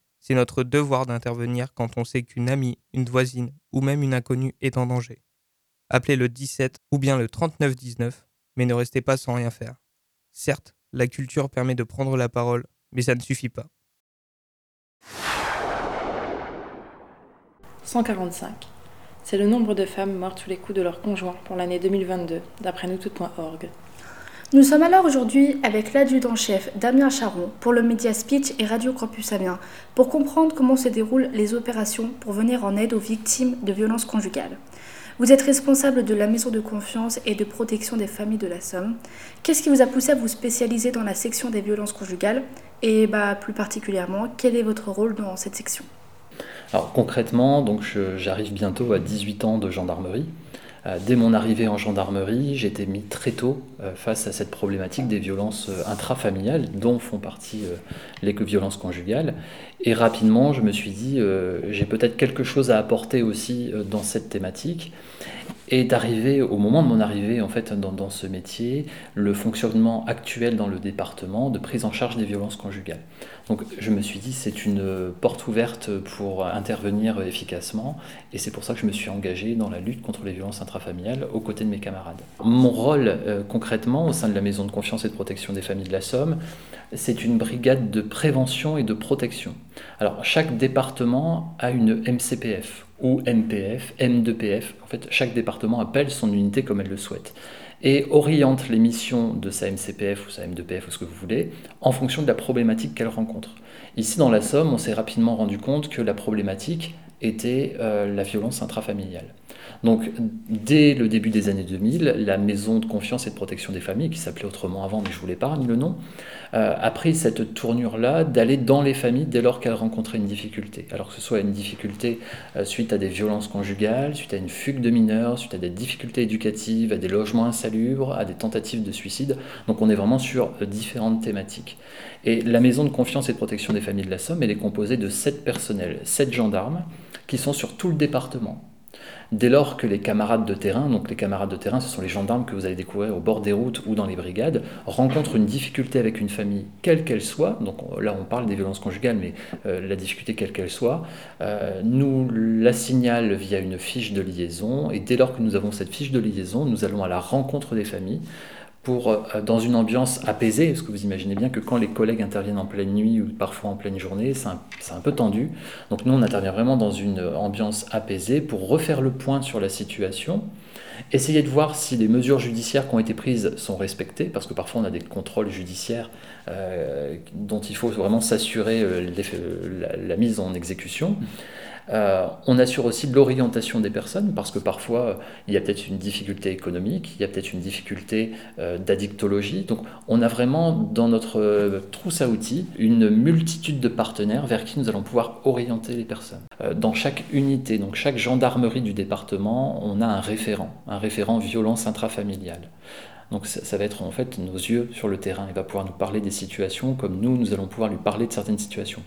c'est notre devoir d'intervenir quand on sait qu'une amie, une voisine ou même une inconnue est en danger. Appelez le 17 ou bien le 3919, mais ne restez pas sans rien faire. Certes, la culture permet de prendre la parole, mais ça ne suffit pas. 145. C'est le nombre de femmes mortes sous les coups de leur conjoint pour l'année 2022, d'après nous-toutes.org. Nous sommes alors aujourd'hui avec l'adjudant-chef Damien Charon pour le média Speech et Radio Campus Amiens pour comprendre comment se déroulent les opérations pour venir en aide aux victimes de violences conjugales. Vous êtes responsable de la maison de confiance et de protection des familles de la Somme. Qu'est-ce qui vous a poussé à vous spécialiser dans la section des violences conjugales et bah, plus particulièrement, quel est votre rôle dans cette section? Alors concrètement, j'arrive bientôt à 18 ans de gendarmerie. Euh, Dès mon arrivée en gendarmerie, j'étais mis très tôt euh, face à cette problématique des violences euh, intrafamiliales, dont font partie les violences conjugales. Et rapidement, je me suis dit, j'ai peut-être quelque chose à apporter aussi dans cette thématique. Et d'arriver, au moment de mon arrivée en fait dans ce métier, le fonctionnement actuel dans le département de prise en charge des violences conjugales. Donc je me suis dit c'est une porte ouverte pour intervenir efficacement et c'est pour ça que je me suis engagé dans la lutte contre les violences intrafamiliales aux côtés de mes camarades. Mon rôle euh, concrètement au sein de la maison de confiance et de protection des familles de la Somme, c'est une brigade de prévention et de protection. Alors chaque département a une MCPF ou MPF, M2PF. En fait, chaque département appelle son unité comme elle le souhaite et oriente les missions de sa MCPF ou sa M2PF ou ce que vous voulez en fonction de la problématique qu'elle rencontre. Ici, dans la Somme, on s'est rapidement rendu compte que la problématique était euh, la violence intrafamiliale. Donc, dès le début des années 2000, la maison de confiance et de protection des familles, qui s'appelait autrement avant, mais je vous l'épargne le nom, euh, a pris cette tournure-là d'aller dans les familles dès lors qu'elles rencontraient une difficulté. Alors que ce soit une difficulté euh, suite à des violences conjugales, suite à une fugue de mineurs, suite à des difficultés éducatives, à des logements insalubres, à des tentatives de suicide. Donc on est vraiment sur euh, différentes thématiques. Et la maison de confiance et de protection des familles de la Somme, elle est composée de sept personnels, sept gendarmes, qui sont sur tout le département. Dès lors que les camarades de terrain, donc les camarades de terrain, ce sont les gendarmes que vous allez découvrir au bord des routes ou dans les brigades, rencontrent une difficulté avec une famille, quelle qu'elle soit, donc là on parle des violences conjugales, mais euh, la difficulté quelle qu'elle soit, euh, nous la signale via une fiche de liaison, et dès lors que nous avons cette fiche de liaison, nous allons à la rencontre des familles pour, euh, dans une ambiance apaisée, parce que vous imaginez bien que quand les collègues interviennent en pleine nuit ou parfois en pleine journée, c'est un, un peu tendu. Donc nous, on intervient vraiment dans une ambiance apaisée pour refaire le point sur la situation, essayer de voir si les mesures judiciaires qui ont été prises sont respectées, parce que parfois on a des contrôles judiciaires euh, dont il faut vraiment s'assurer euh, l'eff- la, mise en exécution. Euh, on assure aussi l'orientation des personnes parce que parfois euh, il y a peut-être une difficulté économique, il y a peut-être une difficulté euh, d'addictologie. Donc on a vraiment dans notre euh, trousse à outils une multitude de partenaires vers qui nous allons pouvoir orienter les personnes. Euh, dans chaque unité, donc chaque gendarmerie du département, on a un référent, un référent violence intrafamiliale. Donc ça, va être en fait nos yeux sur le terrain. Il va pouvoir nous parler des situations comme nous, nous allons pouvoir lui parler de certaines situations.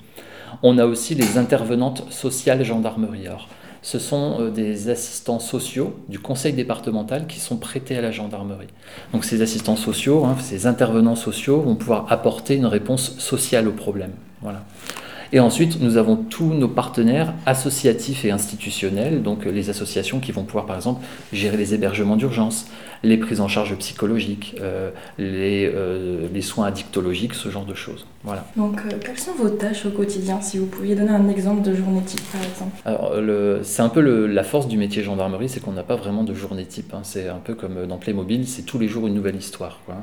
On a aussi les intervenantes sociales gendarmerie. Alors, ce sont euh, des assistants sociaux du conseil départemental qui sont prêtés à la gendarmerie. Donc ces assistants sociaux, hein, ces intervenants sociaux vont pouvoir apporter une réponse sociale au problème. Et ensuite, nous avons tous nos partenaires associatifs et institutionnels, donc les associations qui vont pouvoir, par exemple, gérer les hébergements d'urgence, les prises en charge psychologiques, euh, les, euh, les soins addictologiques, ce genre de choses. Voilà. Donc, euh, quelles sont vos tâches au quotidien Si vous pouviez donner un exemple de journée type, par exemple? Alors, le- c'est un peu le- la force du métier gendarmerie, c'est qu'on n'a pas vraiment de journée type. hein. C'est un peu comme dans Playmobil, c'est tous les jours une nouvelle histoire. quoi.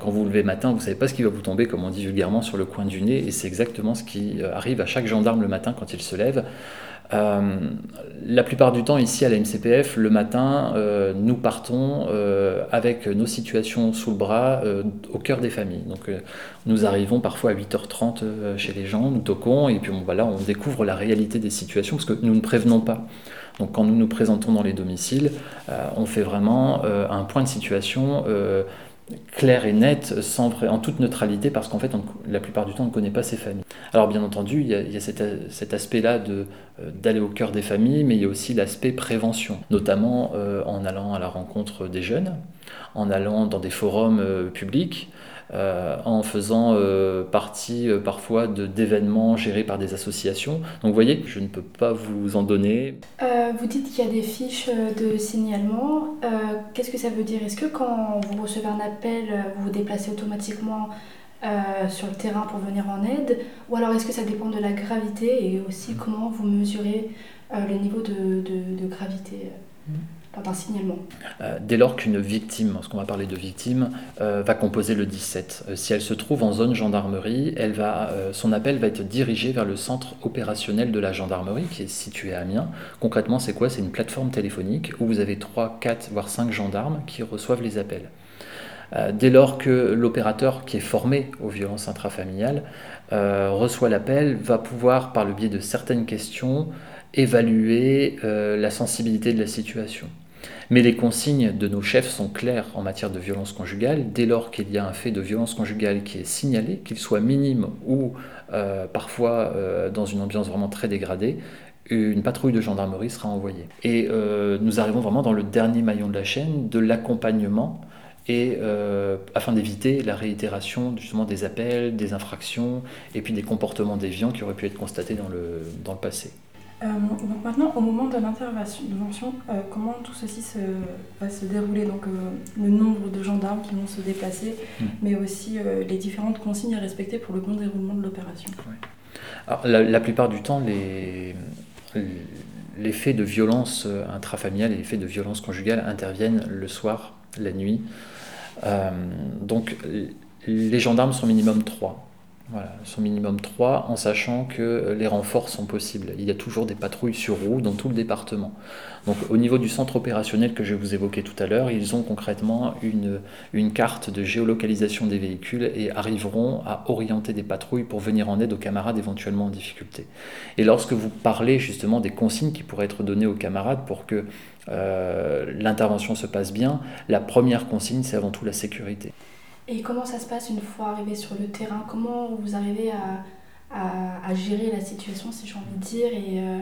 Quand vous vous levez matin, vous savez pas ce qui va vous tomber, comme on dit vulgairement, sur le coin du nez, et c'est exactement ce qui arrive à chaque gendarme le matin quand il se lève. Euh, la plupart du temps, ici à la MCPF, le matin, euh, nous partons euh, avec nos situations sous le bras au cœur des familles. Donc, nous arrivons parfois à 8h30 chez les gens, nous toquons, et puis voilà, on découvre la réalité des situations parce que nous ne prévenons pas. Donc, quand nous nous présentons dans les domiciles, on fait vraiment un point de situation clair et net, sans en toute neutralité, parce qu'en fait, la plupart du temps, on ne connaît pas ces familles. Alors, bien entendu, il y a, cet, aspect-là euh, d'aller au cœur des familles, mais il y a aussi l'aspect prévention, notamment euh, en allant à la rencontre des jeunes, en allant dans des forums euh, publics, euh, en faisant euh, partie euh, parfois d'événements gérés par des associations. Donc vous voyez, je ne peux pas vous en donner. vous dites qu'il y a des fiches de signalement. Qu'est-ce que ça veut dire? Est-ce que quand vous recevez un appel, vous vous déplacez automatiquement sur le terrain pour venir en aide? Ou alors est-ce que ça dépend de la gravité et aussi comment vous mesurez le niveau de, de gravité? Mmh signalement. Euh, dès lors qu'une victime, parce qu'on va parler de victime, euh, va composer le 17, euh, si elle se trouve en zone gendarmerie, son appel va être dirigé vers le centre opérationnel de la gendarmerie qui est situé à Amiens. Concrètement, c'est quoi? C'est une plateforme téléphonique où vous avez 3, 4, voire 5 gendarmes qui reçoivent les appels. Dès lors que l'opérateur qui est formé aux violences intrafamiliales reçoit l'appel, va pouvoir, par le biais de certaines questions, évaluer la sensibilité de la situation. Mais les consignes de nos chefs sont claires en matière de violence conjugale. Dès lors qu'il y a un fait de violence conjugale qui est signalé, qu'il soit minime ou euh, parfois euh, dans une ambiance vraiment très dégradée, une patrouille de gendarmerie sera envoyée. Et euh, nous arrivons vraiment dans le dernier maillon de la chaîne de l'accompagnement et afin d'éviter la réitération justement des appels, des infractions et puis des comportements déviants qui auraient pu être constatés dans le, dans le passé. Euh, donc maintenant, au moment de l'intervention, euh, comment tout ceci se, va se dérouler? Donc euh, le nombre de gendarmes qui vont se déplacer, hmm. mais aussi les différentes consignes à respecter pour le bon déroulement de l'opération. La, plupart du temps, les, les faits de violence intrafamiliale et les faits de violence conjugale interviennent le soir, la nuit. donc les gendarmes sont minimum trois. Voilà, son minimum 3, en sachant que euh, les renforts sont possibles. Il y a toujours des patrouilles sur roue dans tout le département. Donc au niveau du centre opérationnel que je vous évoquais tout à l'heure, ils ont concrètement une, une carte de géolocalisation des véhicules et arriveront à orienter des patrouilles pour venir en aide aux camarades éventuellement en difficulté. Et lorsque vous parlez justement des consignes qui pourraient être données aux camarades pour que euh, l'intervention se passe bien, la première consigne, c'est avant tout la sécurité. Et comment ça se passe une fois arrivé sur le terrain? Comment vous arrivez à, gérer la situation, si j'ai envie de dire, et, euh,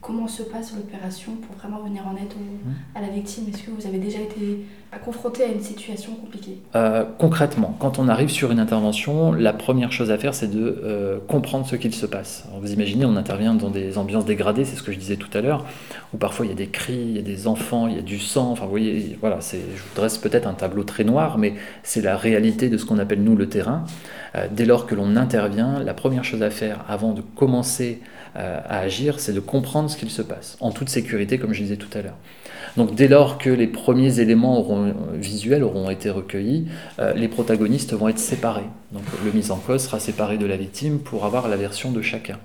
comment se passe l'opération pour vraiment venir en aide mmh. à la victime? Est-ce que vous avez déjà été confronté à une situation compliquée? Euh, Concrètement, quand on arrive sur une intervention, la première chose à faire, c'est de euh, comprendre ce qu'il se passe. vous imaginez, on intervient dans des ambiances dégradées, c'est ce que je disais tout à l'heure, où parfois il y a des cris, il y a des enfants, il y a du sang. Enfin, vous voyez, voilà, je vous dresse peut-être un tableau très noir, mais c'est la réalité de ce qu'on appelle nous le terrain. Euh, dès lors que l'on intervient, la première chose à faire avant de commencer à agir, c'est de comprendre ce qu'il se passe, en toute sécurité, comme je disais tout à l'heure. Donc dès lors que les premiers éléments auront, visuels auront été recueillis, euh, les protagonistes vont être séparés. Donc le mis en cause sera séparé de la victime pour avoir la version de chacun.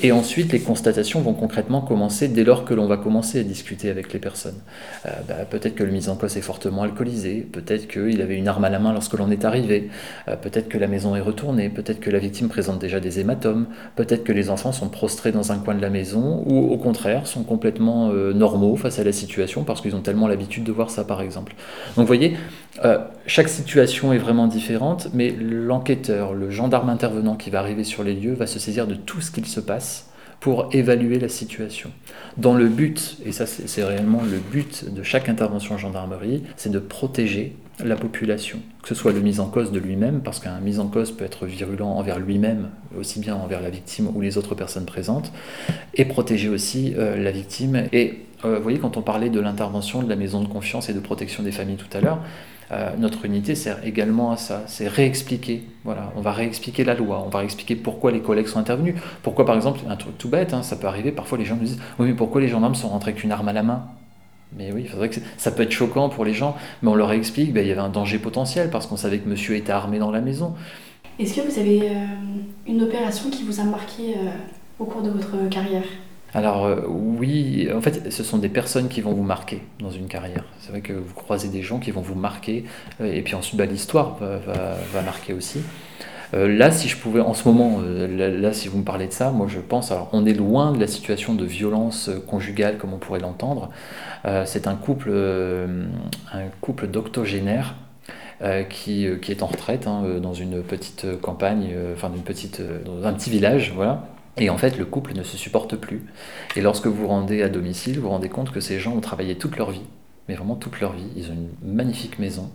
Et ensuite, les constatations vont concrètement commencer dès lors que l'on va commencer à discuter avec les personnes. Euh, bah, peut-être que le mis en cause est fortement alcoolisé, peut-être qu'il avait une arme à la main lorsque l'on est arrivé, euh, peut-être que la maison est retournée, peut-être que la victime présente déjà des hématomes, peut-être que les enfants sont prostrés dans un coin de la maison, ou au contraire sont complètement euh, normaux face à la situation parce qu'ils ont tellement l'habitude de voir ça par exemple. Donc vous voyez, chaque situation est vraiment différente, mais l'enquêteur, le gendarme intervenant qui va arriver sur les lieux va se saisir de tout ce qu'il se passe pour évaluer la situation. Dans le but, et ça c'est réellement le but de chaque intervention en gendarmerie, c'est de protéger la population, que ce soit le mis en cause de lui-même, parce qu'un mis en cause peut être virulent envers lui-même, aussi bien envers la victime ou les autres personnes présentes, et protéger aussi euh, la victime. Et euh, vous voyez, quand on parlait de l'intervention de la maison de confiance et de protection des familles tout à l'heure, euh, notre unité sert également à ça, c'est réexpliquer. Voilà, on va réexpliquer la loi, on va réexpliquer pourquoi les collègues sont intervenus. Pourquoi, par exemple, un truc tout bête, hein, ça peut arriver, parfois les gens nous disent Oui, mais pourquoi les gendarmes sont rentrés avec une arme à la main? Mais oui, que ça peut être choquant pour les gens, mais on leur explique ben, il y avait un danger potentiel parce qu'on savait que monsieur était armé dans la maison. Est-ce que vous avez euh, une opération qui vous a marqué euh, au cours de votre carrière? Alors euh, oui, en fait, ce sont des personnes qui vont vous marquer dans une carrière. C'est vrai que vous croisez des gens qui vont vous marquer, euh, et puis ensuite bah, l'histoire va, marquer aussi. Euh, là, si je pouvais, en ce moment, là, si vous me parlez de ça, moi je pense, alors on est loin de la situation de violence conjugale comme on pourrait l'entendre. C'est un couple, un d'octogénaires qui, est en retraite hein, dans une petite campagne, enfin dans un petit village, voilà. Et en fait, le couple ne se supporte plus. Et lorsque vous vous rendez à domicile, vous vous rendez compte que ces gens ont travaillé toute leur vie, mais vraiment toute leur vie. Ils ont une magnifique maison,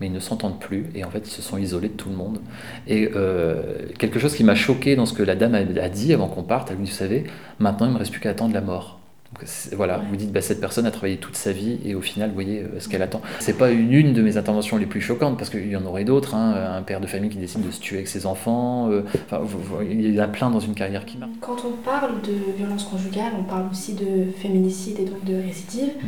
mais ils ne s'entendent plus. Et en fait, ils se sont isolés de tout le monde. Et euh, quelque chose qui m'a choqué dans ce que la dame a, dit avant qu'on parte, elle me dit, vous savez, maintenant, il ne me reste plus qu'à attendre la mort voilà, vous dites, bah, cette personne a travaillé toute sa vie et au final, vous voyez euh, ce qu'elle attend. C'est pas une, une, de mes interventions les plus choquantes parce qu'il y en aurait d'autres. Hein, un père de famille qui décide de se tuer avec ses enfants. Euh, enfin, il y en a plein dans une carrière qui marque. Quand on parle de violence conjugale, on parle aussi de féminicide et donc de récidive. Mm.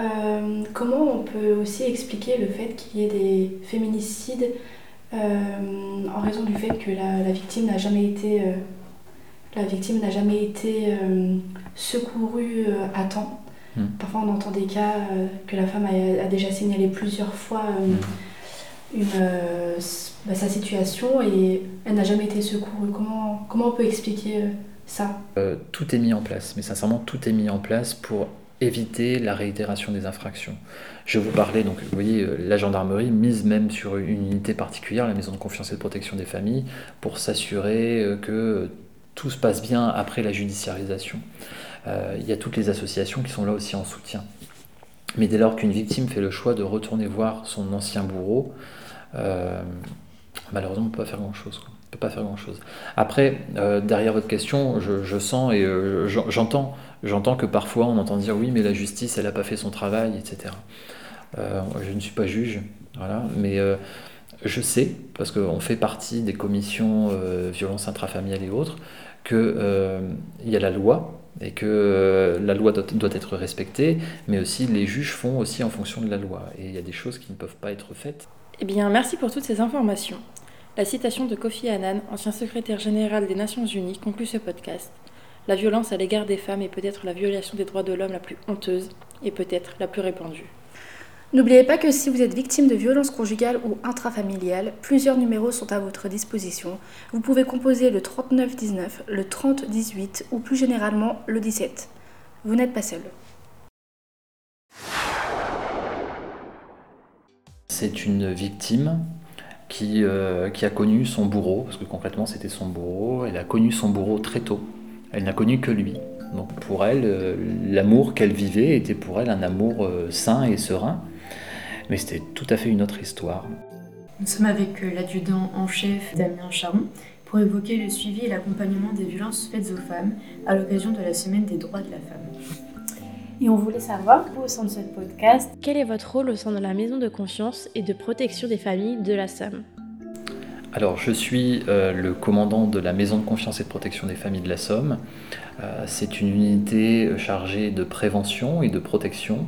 Euh, comment on peut aussi expliquer le fait qu'il y ait des féminicides en raison du fait que la, la victime n'a jamais été la victime n'a jamais été euh, secourue euh, à temps. Hmm. Parfois, on entend des cas euh, que la femme a, déjà signalé plusieurs fois hmm. une, bah, sa situation et elle n'a jamais été secourue. Comment, comment on peut expliquer ça? Tout est mis en place, mais sincèrement, tout est mis en place pour éviter la réitération des infractions. Je vous parlais, donc vous voyez, la gendarmerie mise même sur une unité particulière, la maison de confiance et de protection des familles, pour s'assurer que tout se passe bien après la judiciarisation. Euh, il y a toutes les associations qui sont là aussi en soutien. Mais dès lors qu'une victime fait le choix de retourner voir son ancien bourreau, euh, malheureusement, on ne peut pas faire grand-chose. Après, euh, derrière votre question, je, sens et j'entends, que parfois on entend dire oui, mais la justice, elle n'a pas fait son travail, etc. je ne suis pas juge, mais je sais, parce qu'on fait partie des commissions violences intrafamiliales et autres, qu'il y a la loi et que euh, la loi doit, doit, être respectée, mais aussi les juges font aussi en fonction de la loi. Et il y a des choses qui ne peuvent pas être faites. Eh bien, merci pour toutes ces informations. La citation de Kofi Annan, ancien secrétaire général des Nations Unies, conclut ce podcast. La violence à l'égard des femmes est peut-être la violation des droits de l'homme la plus honteuse et peut-être la plus répandue. N'oubliez pas que si vous êtes victime de violences conjugales ou intrafamiliales, plusieurs numéros sont à votre disposition. Vous pouvez composer le 3919, le 3018 ou plus généralement le 17. Vous n'êtes pas seul. C'est une victime qui, euh, qui, a connu son bourreau, parce que concrètement c'était son bourreau, elle a connu son bourreau très tôt. Elle n'a connu que lui. Donc pour elle, euh, l'amour qu'elle vivait était pour elle un amour euh, sain et serein mais c'était tout à fait une autre histoire. Nous sommes avec euh, l'adjudant en chef Damien Charon pour évoquer le suivi et l'accompagnement des violences faites aux femmes à l'occasion de la semaine des droits de la femme. Et on voulait savoir, vous, au sein de ce podcast, quel est votre rôle au sein de la maison de confiance et de protection des familles de la Somme? Alors, je suis euh, le commandant de la Maison de confiance et de protection des familles de la Somme. Euh, c'est une unité chargée de prévention et de protection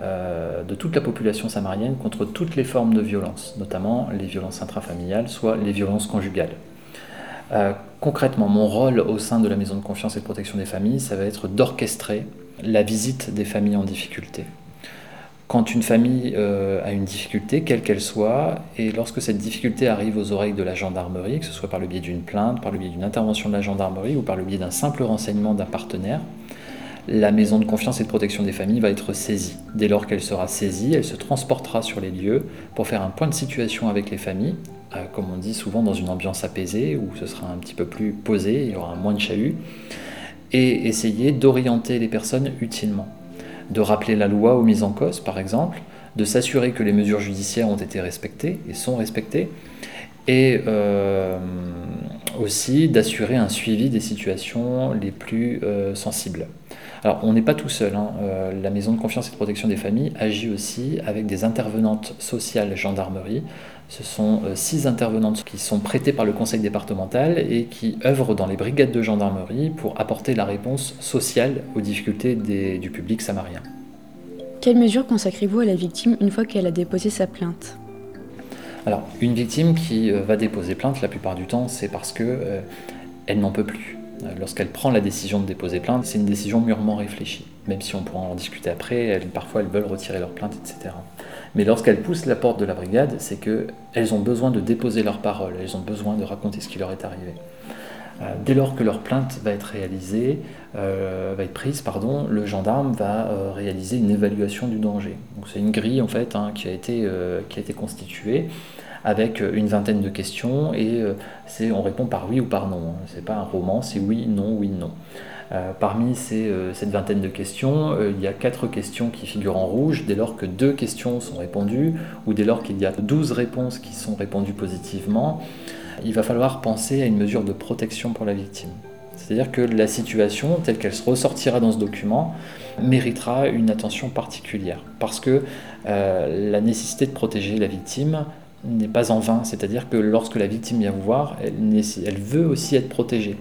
de toute la population samarienne contre toutes les formes de violence, notamment les violences intrafamiliales, soit les violences conjugales. Euh, concrètement, mon rôle au sein de la maison de confiance et de protection des familles, ça va être d'orchestrer la visite des familles en difficulté. Quand une famille euh, a une difficulté, quelle qu'elle soit, et lorsque cette difficulté arrive aux oreilles de la gendarmerie, que ce soit par le biais d'une plainte, par le biais d'une intervention de la gendarmerie ou par le biais d'un simple renseignement d'un partenaire, la maison de confiance et de protection des familles va être saisie. Dès lors qu'elle sera saisie, elle se transportera sur les lieux pour faire un point de situation avec les familles, euh, comme on dit souvent dans une ambiance apaisée, où ce sera un petit peu plus posé, il y aura moins de chahut, et essayer d'orienter les personnes utilement, de rappeler la loi aux mises en cause par exemple, de s'assurer que les mesures judiciaires ont été respectées et sont respectées, et euh, aussi d'assurer un suivi des situations les plus euh, sensibles. Alors, on n'est pas tout seul. Hein. Euh, la Maison de confiance et de protection des familles agit aussi avec des intervenantes sociales gendarmerie. Ce sont euh, six intervenantes qui sont prêtées par le conseil départemental et qui œuvrent dans les brigades de gendarmerie pour apporter la réponse sociale aux difficultés du public samarien. Quelles mesures consacrez-vous à la victime une fois qu'elle a déposé sa plainte? Alors, une victime qui euh, va déposer plainte, la plupart du temps, c'est parce que elle n'en peut plus. Lorsqu'elle prend la décision de déposer plainte, c'est une décision mûrement réfléchie. Même si on pourra en discuter après, parfois elles veulent retirer leur plainte, etc. Mais lorsqu'elles poussent la porte de la brigade, c'est qu'elles ont besoin de déposer leur parole, elles ont besoin de raconter ce qui leur est arrivé. Euh, dès lors que leur plainte va être réalisée, euh, prise, pardon, le gendarme va euh, réaliser une évaluation du danger. c'est une grille en fait hein, qui a été constituée avec une vingtaine de questions et c'est, on répond par oui ou par non. Hein. C'est pas un roman, c'est oui, non, oui, non. parmi ces, cette vingtaine de questions, il y a quatre questions qui figurent en rouge dès lors que deux questions sont répondues ou dès lors qu'il y a douze réponses qui sont répondues positivement il va falloir penser à une mesure de protection pour la victime. C'est-à-dire que la situation, telle qu'elle se ressortira dans ce document, méritera une attention particulière. Parce que euh, la nécessité de protéger la victime n'est pas en vain. C'est-à-dire que lorsque la victime vient vous voir, elle, veut aussi être protégée.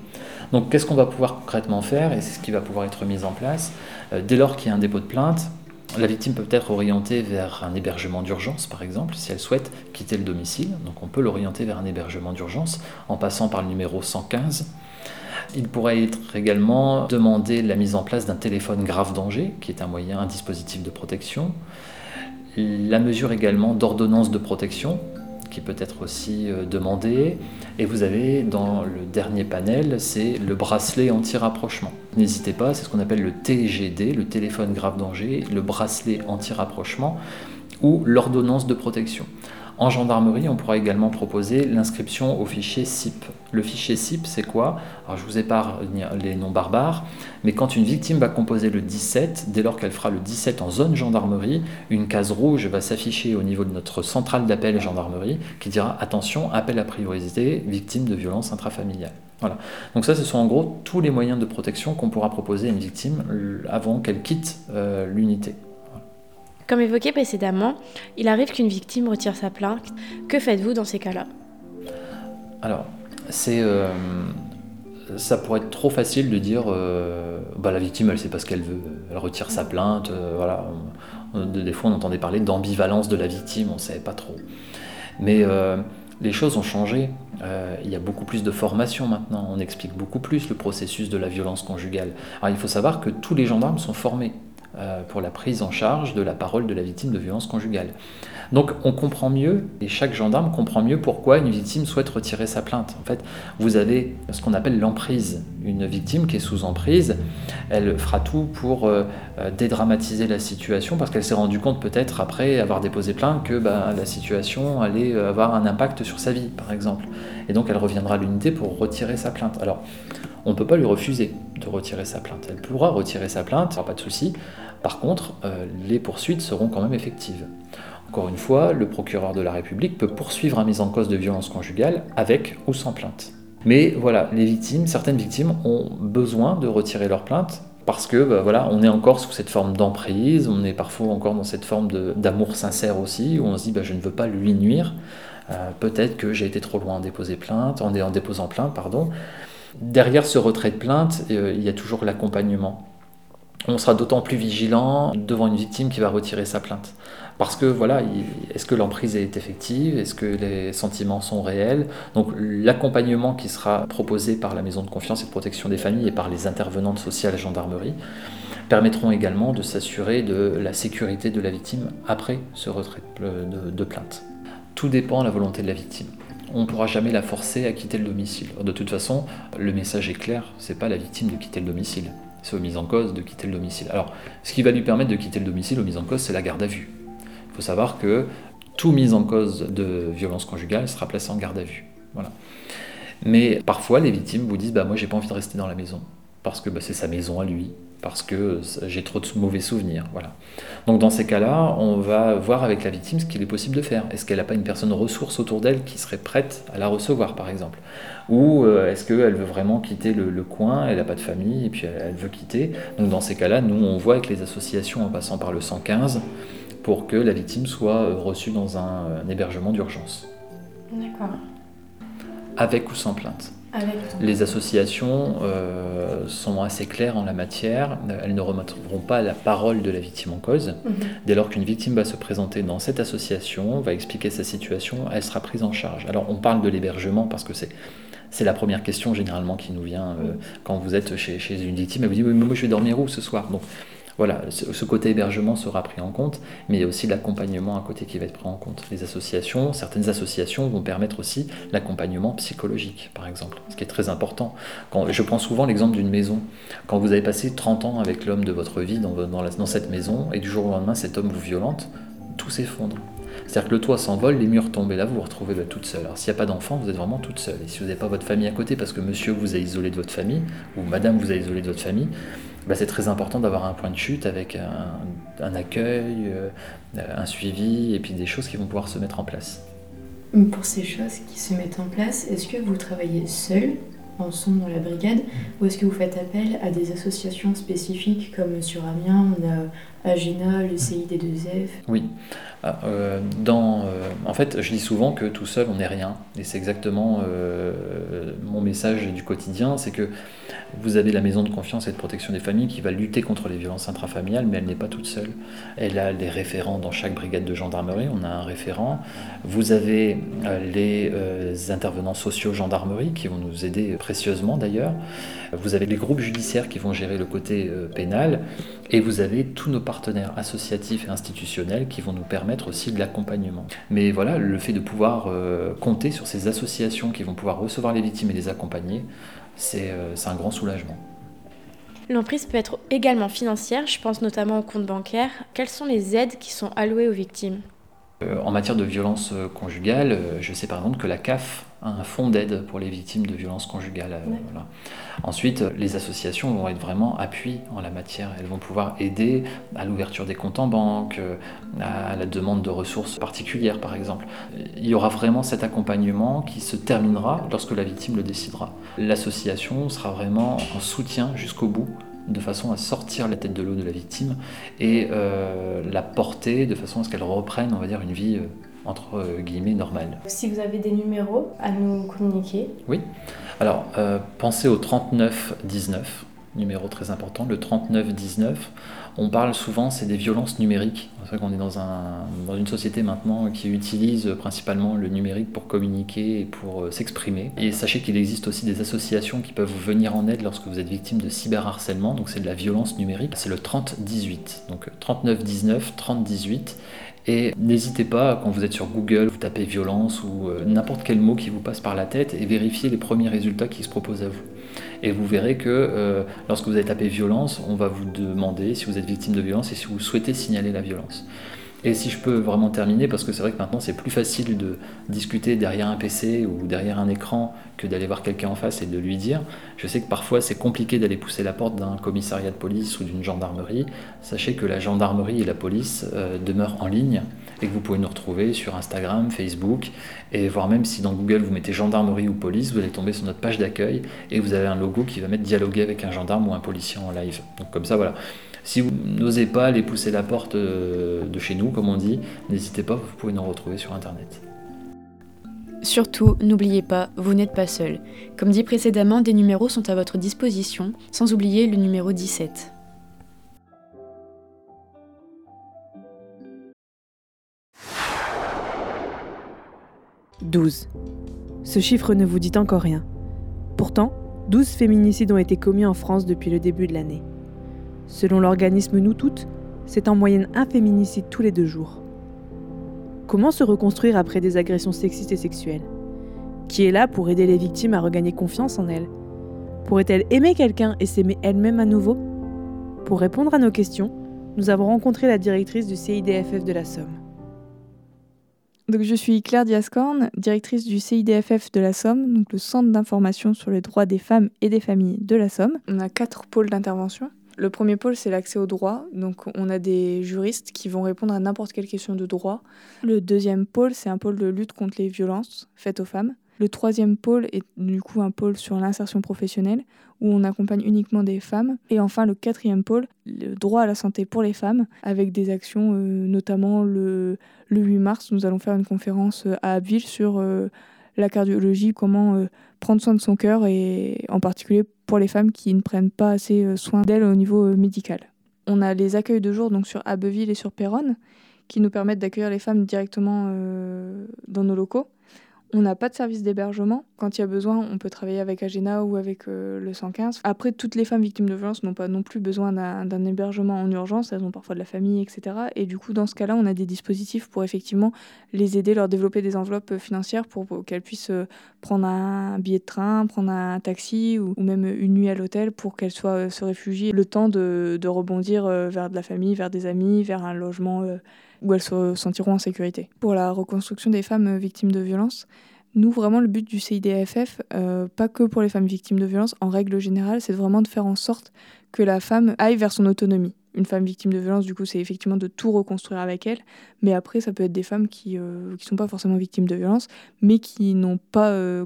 Donc qu'est-ce qu'on va pouvoir concrètement faire Et c'est ce qui va pouvoir être mis en place. Euh, dès lors qu'il y a un dépôt de plainte, la victime peut être orientée vers un hébergement d'urgence, par exemple, si elle souhaite quitter le domicile. Donc on peut l'orienter vers un hébergement d'urgence en passant par le numéro 115. Il pourrait être également demandé la mise en place d'un téléphone grave danger, qui est un moyen, un dispositif de protection. La mesure également d'ordonnance de protection, qui peut être aussi euh, demandé. Et vous avez dans le dernier panel, c'est le bracelet anti-rapprochement. N'hésitez pas, c'est ce qu'on appelle le TGD, le téléphone grave danger, le bracelet anti-rapprochement ou l'ordonnance de protection. En gendarmerie, on pourra également proposer l'inscription au fichier SIP. Le fichier SIP, c'est quoi? Alors, je vous épargne les noms barbares, mais quand une victime va composer le 17, dès lors qu'elle fera le 17 en zone gendarmerie, une case rouge va s'afficher au niveau de notre centrale d'appel gendarmerie qui dira attention, appel à priorité, victime de violence intrafamiliale. Voilà. Donc ça, ce sont en gros tous les moyens de protection qu'on pourra proposer à une victime avant qu'elle quitte euh, l'unité. Comme évoqué précédemment, il arrive qu'une victime retire sa plainte. Que faites-vous dans ces cas-là? Alors, c'est, euh, ça pourrait être trop facile de dire euh, bah, la victime, elle sait pas ce qu'elle veut, elle retire sa plainte. Euh, voilà. Des fois, on entendait parler d'ambivalence de la victime, on ne savait pas trop. Mais les choses ont changé. il y a beaucoup plus de formation maintenant. On explique beaucoup plus le processus de la violence conjugale. Alors, il faut savoir que tous les gendarmes sont formés. Euh, pour la prise en charge de la parole de la victime de violence conjugale. Donc on comprend mieux, et chaque gendarme comprend mieux pourquoi une victime souhaite retirer sa plainte. En fait, vous avez ce qu'on appelle l'emprise. Une victime qui est sous emprise, elle fera tout pour euh, euh, dédramatiser la situation parce qu'elle s'est rendue compte peut-être après avoir déposé plainte que bah, la situation allait avoir un impact sur sa vie, par exemple. Et donc elle reviendra à l'unité pour retirer sa plainte. Alors, on ne peut pas lui refuser de retirer sa plainte. Elle pourra retirer sa plainte, pas de souci. Par contre, euh, les poursuites seront quand même effectives. Encore une fois, le procureur de la République peut poursuivre un mise en cause de violence conjugale avec ou sans plainte. Mais voilà, les victimes, certaines victimes ont besoin de retirer leur plainte parce que bah, voilà, on est encore sous cette forme d'emprise, on est parfois encore dans cette forme d'amour sincère aussi, où on se dit bah, je ne veux pas lui nuire. Euh, peut-être que j'ai été trop loin en déposer plainte, en, en déposant plainte, pardon. Derrière ce retrait de plainte, euh, il y a toujours l'accompagnement. On sera d'autant plus vigilant devant une victime qui va retirer sa plainte. Parce que voilà, est-ce que l'emprise est effective? Est-ce que les sentiments sont réels? Donc l'accompagnement qui sera proposé par la maison de confiance et de protection des familles et par les intervenantes sociales gendarmerie permettront également de s'assurer de la sécurité de la victime après ce retrait de, de plainte. Tout dépend de la volonté de la victime on ne pourra jamais la forcer à quitter le domicile. De toute façon, le message est clair, c'est pas la victime de quitter le domicile, c'est aux mises en cause de quitter le domicile. Alors, ce qui va lui permettre de quitter le domicile aux mises en cause, c'est la garde à vue. Il faut savoir que tout mise en cause de violence conjugale sera placé en garde à vue. Voilà. Mais parfois, les victimes vous disent bah, Moi, j'ai pas envie de rester dans la maison, parce que bah, c'est sa maison à lui, parce que j'ai trop de mauvais souvenirs. Voilà. Donc dans ces cas-là, on va voir avec la victime ce qu'il est possible de faire. Est-ce qu'elle n'a pas une personne ressource autour d'elle qui serait prête à la recevoir, par exemple? Ou euh, est-ce qu'elle veut vraiment quitter le, coin, elle n'a pas de famille, et puis elle, veut quitter Donc dans ces cas-là, nous, on voit avec les associations en passant par le 115 pour que la victime soit euh, reçue dans un, un hébergement d'urgence. D'accord. Avec ou sans plainte. Les associations euh, sont assez claires en la matière. Elles ne remettront pas la parole de la victime en cause. Mhm. Dès lors qu'une victime va se présenter dans cette association, va expliquer sa situation, elle sera prise en charge. Alors on parle de l'hébergement parce que c'est C'est la première question généralement qui nous vient quand vous êtes chez, chez une victime. Elle vous dit oui, mais moi je vais dormir où ce soir? Donc voilà, ce côté hébergement sera pris en compte, mais il y a aussi l'accompagnement à côté qui va être pris en compte. Les associations, certaines associations vont permettre aussi l'accompagnement psychologique, par exemple, ce qui est très important. Quand, je prends souvent l'exemple d'une maison. Quand vous avez passé 30 ans avec l'homme de votre vie dans, cette maison, et du jour au lendemain, cet homme vous violente, tout s'effondre. C'est-à-dire que le toit s'envole, les murs tombent et là vous vous retrouvez toute seule. Alors s'il n'y a pas d'enfant, vous êtes vraiment toute seule. Et si vous n'avez pas votre famille à côté parce que monsieur vous a isolé de votre famille, ou madame vous a isolé de votre famille, bah, c'est très important d'avoir un point de chute avec un, accueil, euh, un suivi et puis des choses qui vont pouvoir se mettre en place. Pour ces choses qui se mettent en place, est-ce que vous travaillez seul, ensemble dans la brigade, ou est-ce que vous faites appel à des associations spécifiques comme sur Amiens, Agena, le CID2F Oui. Ah, euh, dans, euh, en fait, je dis souvent que tout seul, on n'est rien. Et c'est exactement mon message du quotidien, c'est que vous avez la maison de confiance et de protection des familles qui va lutter contre les violences intrafamiliales, mais elle n'est pas toute seule. Elle a des référents dans chaque brigade de gendarmerie, on a un référent. Vous avez euh, les euh, intervenants sociaux gendarmerie qui vont nous aider précieusement d'ailleurs. Vous avez les groupes judiciaires qui vont gérer le côté euh, pénal. Et vous avez tous nos partenaires associatifs et institutionnels qui vont nous permettre aussi de l'accompagnement. Mais voilà, le fait de pouvoir compter sur ces associations qui vont pouvoir recevoir les victimes et les accompagner, euh, c'est un grand soulagement. L'emprise peut être également financière, je pense notamment aux comptes bancaires. Quelles sont les aides qui sont allouées aux victimes? Euh, En matière de violence euh, conjugale, je sais par exemple que la CAF un fonds d'aide pour les victimes de violences conjugales. Euh, Ensuite, les associations vont être vraiment appui en la matière. Elles vont pouvoir aider à l'ouverture des comptes en banque, euh, à la demande de ressources particulières, par exemple. Il y aura vraiment cet accompagnement qui se terminera lorsque la victime le décidera. L'association sera vraiment en soutien jusqu'au bout de façon à sortir la tête de l'eau de la victime et euh, la porter de façon à ce qu'elle reprenne, on va dire, une vie entre euh, guillemets normal. Si vous avez des numéros à nous communiquer. Oui. Alors, euh, pensez au 3919, numéro très important, le 3919. On parle souvent, c'est des violences numériques. C'est vrai qu'on est dans, un, dans une société maintenant qui utilise principalement le numérique pour communiquer et pour euh, s'exprimer. Et sachez qu'il existe aussi des associations qui peuvent vous venir en aide lorsque vous êtes victime de cyberharcèlement. Donc c'est de la violence numérique. C'est le 3018. Donc 3919, 3018. Et n'hésitez pas, quand vous êtes sur Google, vous tapez violence ou euh, n'importe quel mot qui vous passe par la tête et vérifiez les premiers résultats qui se proposent à vous. Et vous verrez que euh, lorsque vous avez tapé violence, on va vous demander si vous êtes victime de violence et si vous souhaitez signaler la violence. Et si je peux vraiment terminer, parce que c'est vrai que maintenant c'est plus facile de discuter derrière un PC ou derrière un écran que d'aller voir quelqu'un en face et de lui dire. Je sais que parfois c'est compliqué d'aller pousser la porte d'un commissariat de police ou d'une gendarmerie. Sachez que la gendarmerie et la police euh, demeurent en ligne et que vous pouvez nous retrouver sur Instagram, Facebook et voire même si dans Google vous mettez gendarmerie ou police, vous allez tomber sur notre page d'accueil et vous avez un logo qui va mettre dialoguer avec un gendarme ou un policier en live. Donc comme ça voilà. Si vous n'osez pas aller pousser la porte euh, de chez nous, comme on dit, n'hésitez pas, vous pouvez nous retrouver sur Internet. Surtout, n'oubliez pas, vous n'êtes pas seul. Comme dit précédemment, des numéros sont à votre disposition, sans oublier le numéro 17. « 12. Ce chiffre ne vous dit encore rien. Pourtant, 12 féminicides ont été commis en France depuis le début de l'année. Selon l'organisme Nous Toutes, c'est en moyenne un féminicide tous les deux jours. Comment se reconstruire après des agressions sexistes et sexuelles? Qui est là pour aider les victimes à regagner confiance en elles? Pourrait-elle aimer quelqu'un et s'aimer elle-même à nouveau? Pour répondre à nos questions, nous avons rencontré la directrice du CIDFF de la Somme. Donc, je suis Claire Diascorn, directrice du CIDFF de la Somme, donc le Centre d'information sur les droits des femmes et des familles de la Somme. On a quatre pôles d'intervention. Le premier pôle, c'est l'accès au droit. Donc, on a des juristes qui vont répondre à n'importe quelle question de droit. Le deuxième pôle, c'est un pôle de lutte contre les violences faites aux femmes. Le troisième pôle est du coup un pôle sur l'insertion professionnelle où on accompagne uniquement des femmes. Et enfin, le quatrième pôle, le droit à la santé pour les femmes, avec des actions, euh, notamment le, le 8 mars, nous allons faire une conférence euh, à Abbeville sur euh, la cardiologie, comment prendre soin de son cœur et en particulier pour les femmes qui ne prennent pas assez euh, soin d'elles au niveau euh, médical. On a les accueils de jour donc sur Abbeville et sur Péronne qui nous permettent d'accueillir les femmes directement euh, dans nos locaux. On n'a pas de service d'hébergement. Quand il y a besoin, on peut travailler avec Agena ou avec le 115. Après, toutes les femmes victimes de violences n'ont pas non plus besoin d'un hébergement en urgence. Elles ont parfois de la famille, etc. Et du coup, dans ce cas-là, on a des dispositifs pour effectivement les aider, leur développer des enveloppes financières pour, qu'elles puissent prendre un billet de train, prendre un taxi ou, même une nuit à l'hôtel pour qu'elles soient euh, se réfugier le temps de, rebondir vers de la famille, vers des amis, vers un logement où elles se sentiront en sécurité. Pour la reconstruction des femmes victimes de violences, nous, vraiment, le but du CIDFF, euh, pas que pour les femmes victimes de violences, en règle générale, c'est vraiment de faire en sorte que la femme aille vers son autonomie une femme victime de violence, du coup, c'est effectivement de tout reconstruire avec elle. Mais après, ça peut être des femmes qui ne euh, sont pas forcément victimes de violence, mais qui n'ont pas, euh,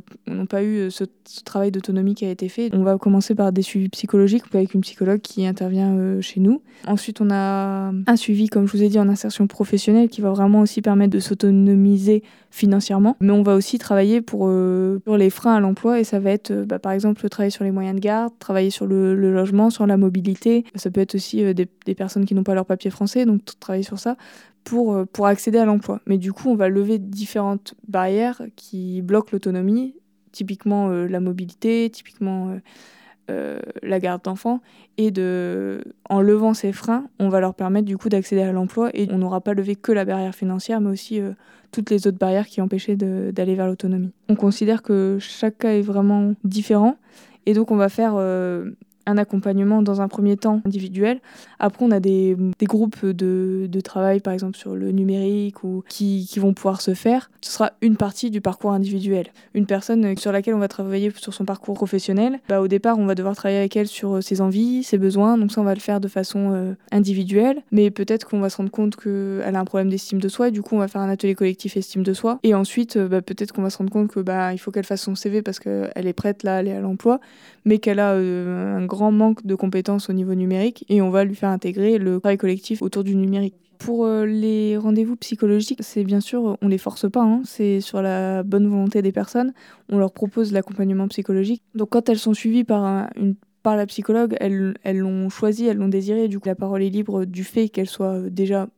pas eu euh, ce, travail d'autonomie qui a été fait. On va commencer par des suivis psychologiques avec une psychologue qui intervient chez nous. Ensuite, on a un suivi, comme je vous ai dit, en insertion professionnelle qui va vraiment aussi permettre de s'autonomiser financièrement. Mais on va aussi travailler pour, pour les freins à l'emploi et ça va être, bah, par exemple, travailler sur les moyens de garde, travailler sur le, logement, sur la mobilité. Ça peut être aussi des des personnes qui n'ont pas leur papier français, donc travailler sur ça pour, euh, pour accéder à l'emploi. Mais du coup, on va lever différentes barrières qui bloquent l'autonomie, typiquement euh, la mobilité, typiquement euh, la garde d'enfants, et en levant ces freins, on va leur permettre du coup d'accéder à l'emploi et on n'aura pas levé que la barrière financière, mais aussi toutes les autres barrières qui empêchaient d'aller vers l'autonomie. On considère que chaque cas est vraiment différent et donc on va faire un accompagnement dans un premier temps individuel. Après, on a des, des groupes de, de, travail, par exemple sur le numérique, ou qui, qui, vont pouvoir se faire. Ce sera une partie du parcours individuel. Une personne sur laquelle on va travailler sur son parcours professionnel, bah, au départ, on va devoir travailler avec elle sur euh, ses envies, ses besoins. Donc ça, on va le faire de façon euh, individuelle. Mais peut-être qu'on va se rendre compte qu'elle a un problème d'estime de soi. Du coup, on va faire un atelier collectif estime de soi. Et ensuite, euh, bah, peut-être qu'on va se rendre compte que bah, faut qu'elle fasse son CV parce qu'elle est prête là à aller à l'emploi, mais qu'elle a un grand manque de compétences au niveau numérique et on va lui faire intégrer le travail collectif autour du numérique. Pour euh, les rendez-vous psychologiques, c'est bien sûr, on les force pas, hein, c'est sur la bonne volonté des personnes. On leur propose l'accompagnement psychologique. Donc quand elles sont suivies par, une, par la psychologue, elles l'ont choisi, elles l'ont désiré. Du coup, la parole est libre du fait qu'elle soit déjà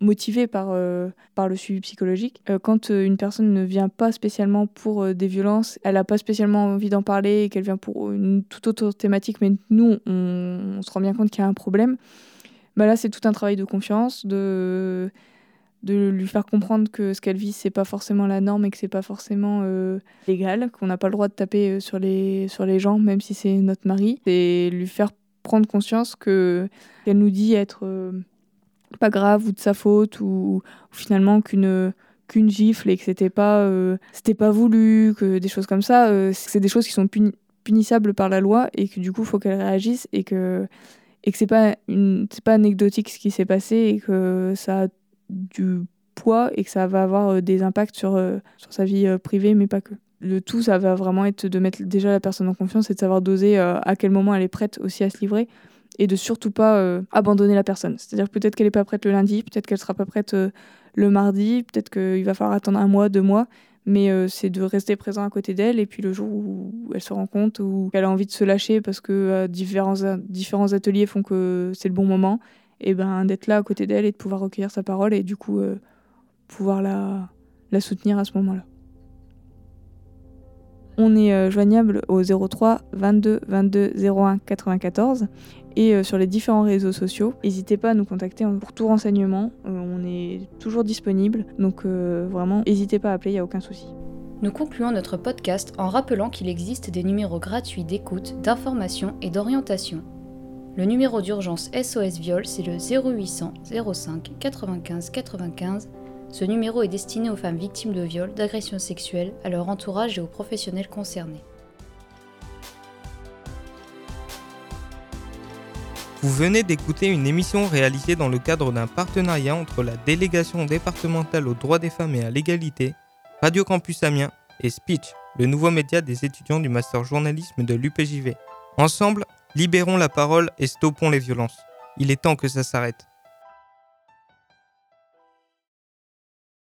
motivée par, euh, par le suivi psychologique. Euh, quand euh, une personne ne vient pas spécialement pour des violences, elle n'a pas spécialement envie d'en parler et qu'elle vient pour une toute autre thématique, mais nous, on, se rend bien compte qu'il y a un problème, bah là, c'est tout un travail de confiance, de, de lui faire comprendre que ce qu'elle vit, c'est pas forcément la norme et que c'est pas forcément légal, qu'on n'a pas le droit de taper sur les, sur les gens, même si c'est notre mari, et lui faire prendre conscience que qu'elle nous dit être pas grave ou de sa faute ou, finalement qu'une qu'une gifle et que c'était pas euh, c'était pas voulu que des choses comme ça euh, c'est des choses qui sont punissables par la loi et que du coup faut qu'elle réagisse et que et que c'est pas une c'est pas anecdotique ce qui s'est passé et que ça a du poids et que ça va avoir euh, des impacts sur sur sa vie privée mais pas que. Le tout ça va vraiment être de mettre déjà la personne en confiance et de savoir doser à quel moment elle est prête aussi à se livrer et de surtout pas euh, abandonner la personne. C'est-à-dire peut-être qu'elle n'est pas prête le lundi, peut-être qu'elle sera pas prête euh, le mardi, peut-être qu'il va falloir attendre un mois, deux mois, mais euh, c'est de rester présent à côté d'elle et puis le jour où elle se rend compte ou qu'elle a envie de se lâcher parce que différents, ateliers font que c'est le bon moment, et ben d'être là à côté d'elle et de pouvoir recueillir sa parole et du coup pouvoir la soutenir à ce moment-là. On est joignable au 03 22 22 01 94 et euh, sur les différents réseaux sociaux. N'hésitez pas à nous contacter pour tout renseignement, euh, on est toujours disponible, donc euh, vraiment, n'hésitez pas à appeler, il n'y a aucun souci. Nous concluons notre podcast en rappelant qu'il existe des numéros gratuits d'écoute, d'information et d'orientation. Le numéro d'urgence SOS Viol, c'est le 0800 05 95 95. Ce numéro est destiné aux femmes victimes de viol, d'agressions sexuelles, à leur entourage et aux professionnels concernés. Vous venez d'écouter une émission réalisée dans le cadre d'un partenariat entre la délégation départementale aux droits des femmes et à l'égalité, Radio Campus Amiens et Speech, le nouveau média des étudiants du master journalisme de l'UPJV. Ensemble, libérons la parole et stoppons les violences. Il est temps que ça s'arrête.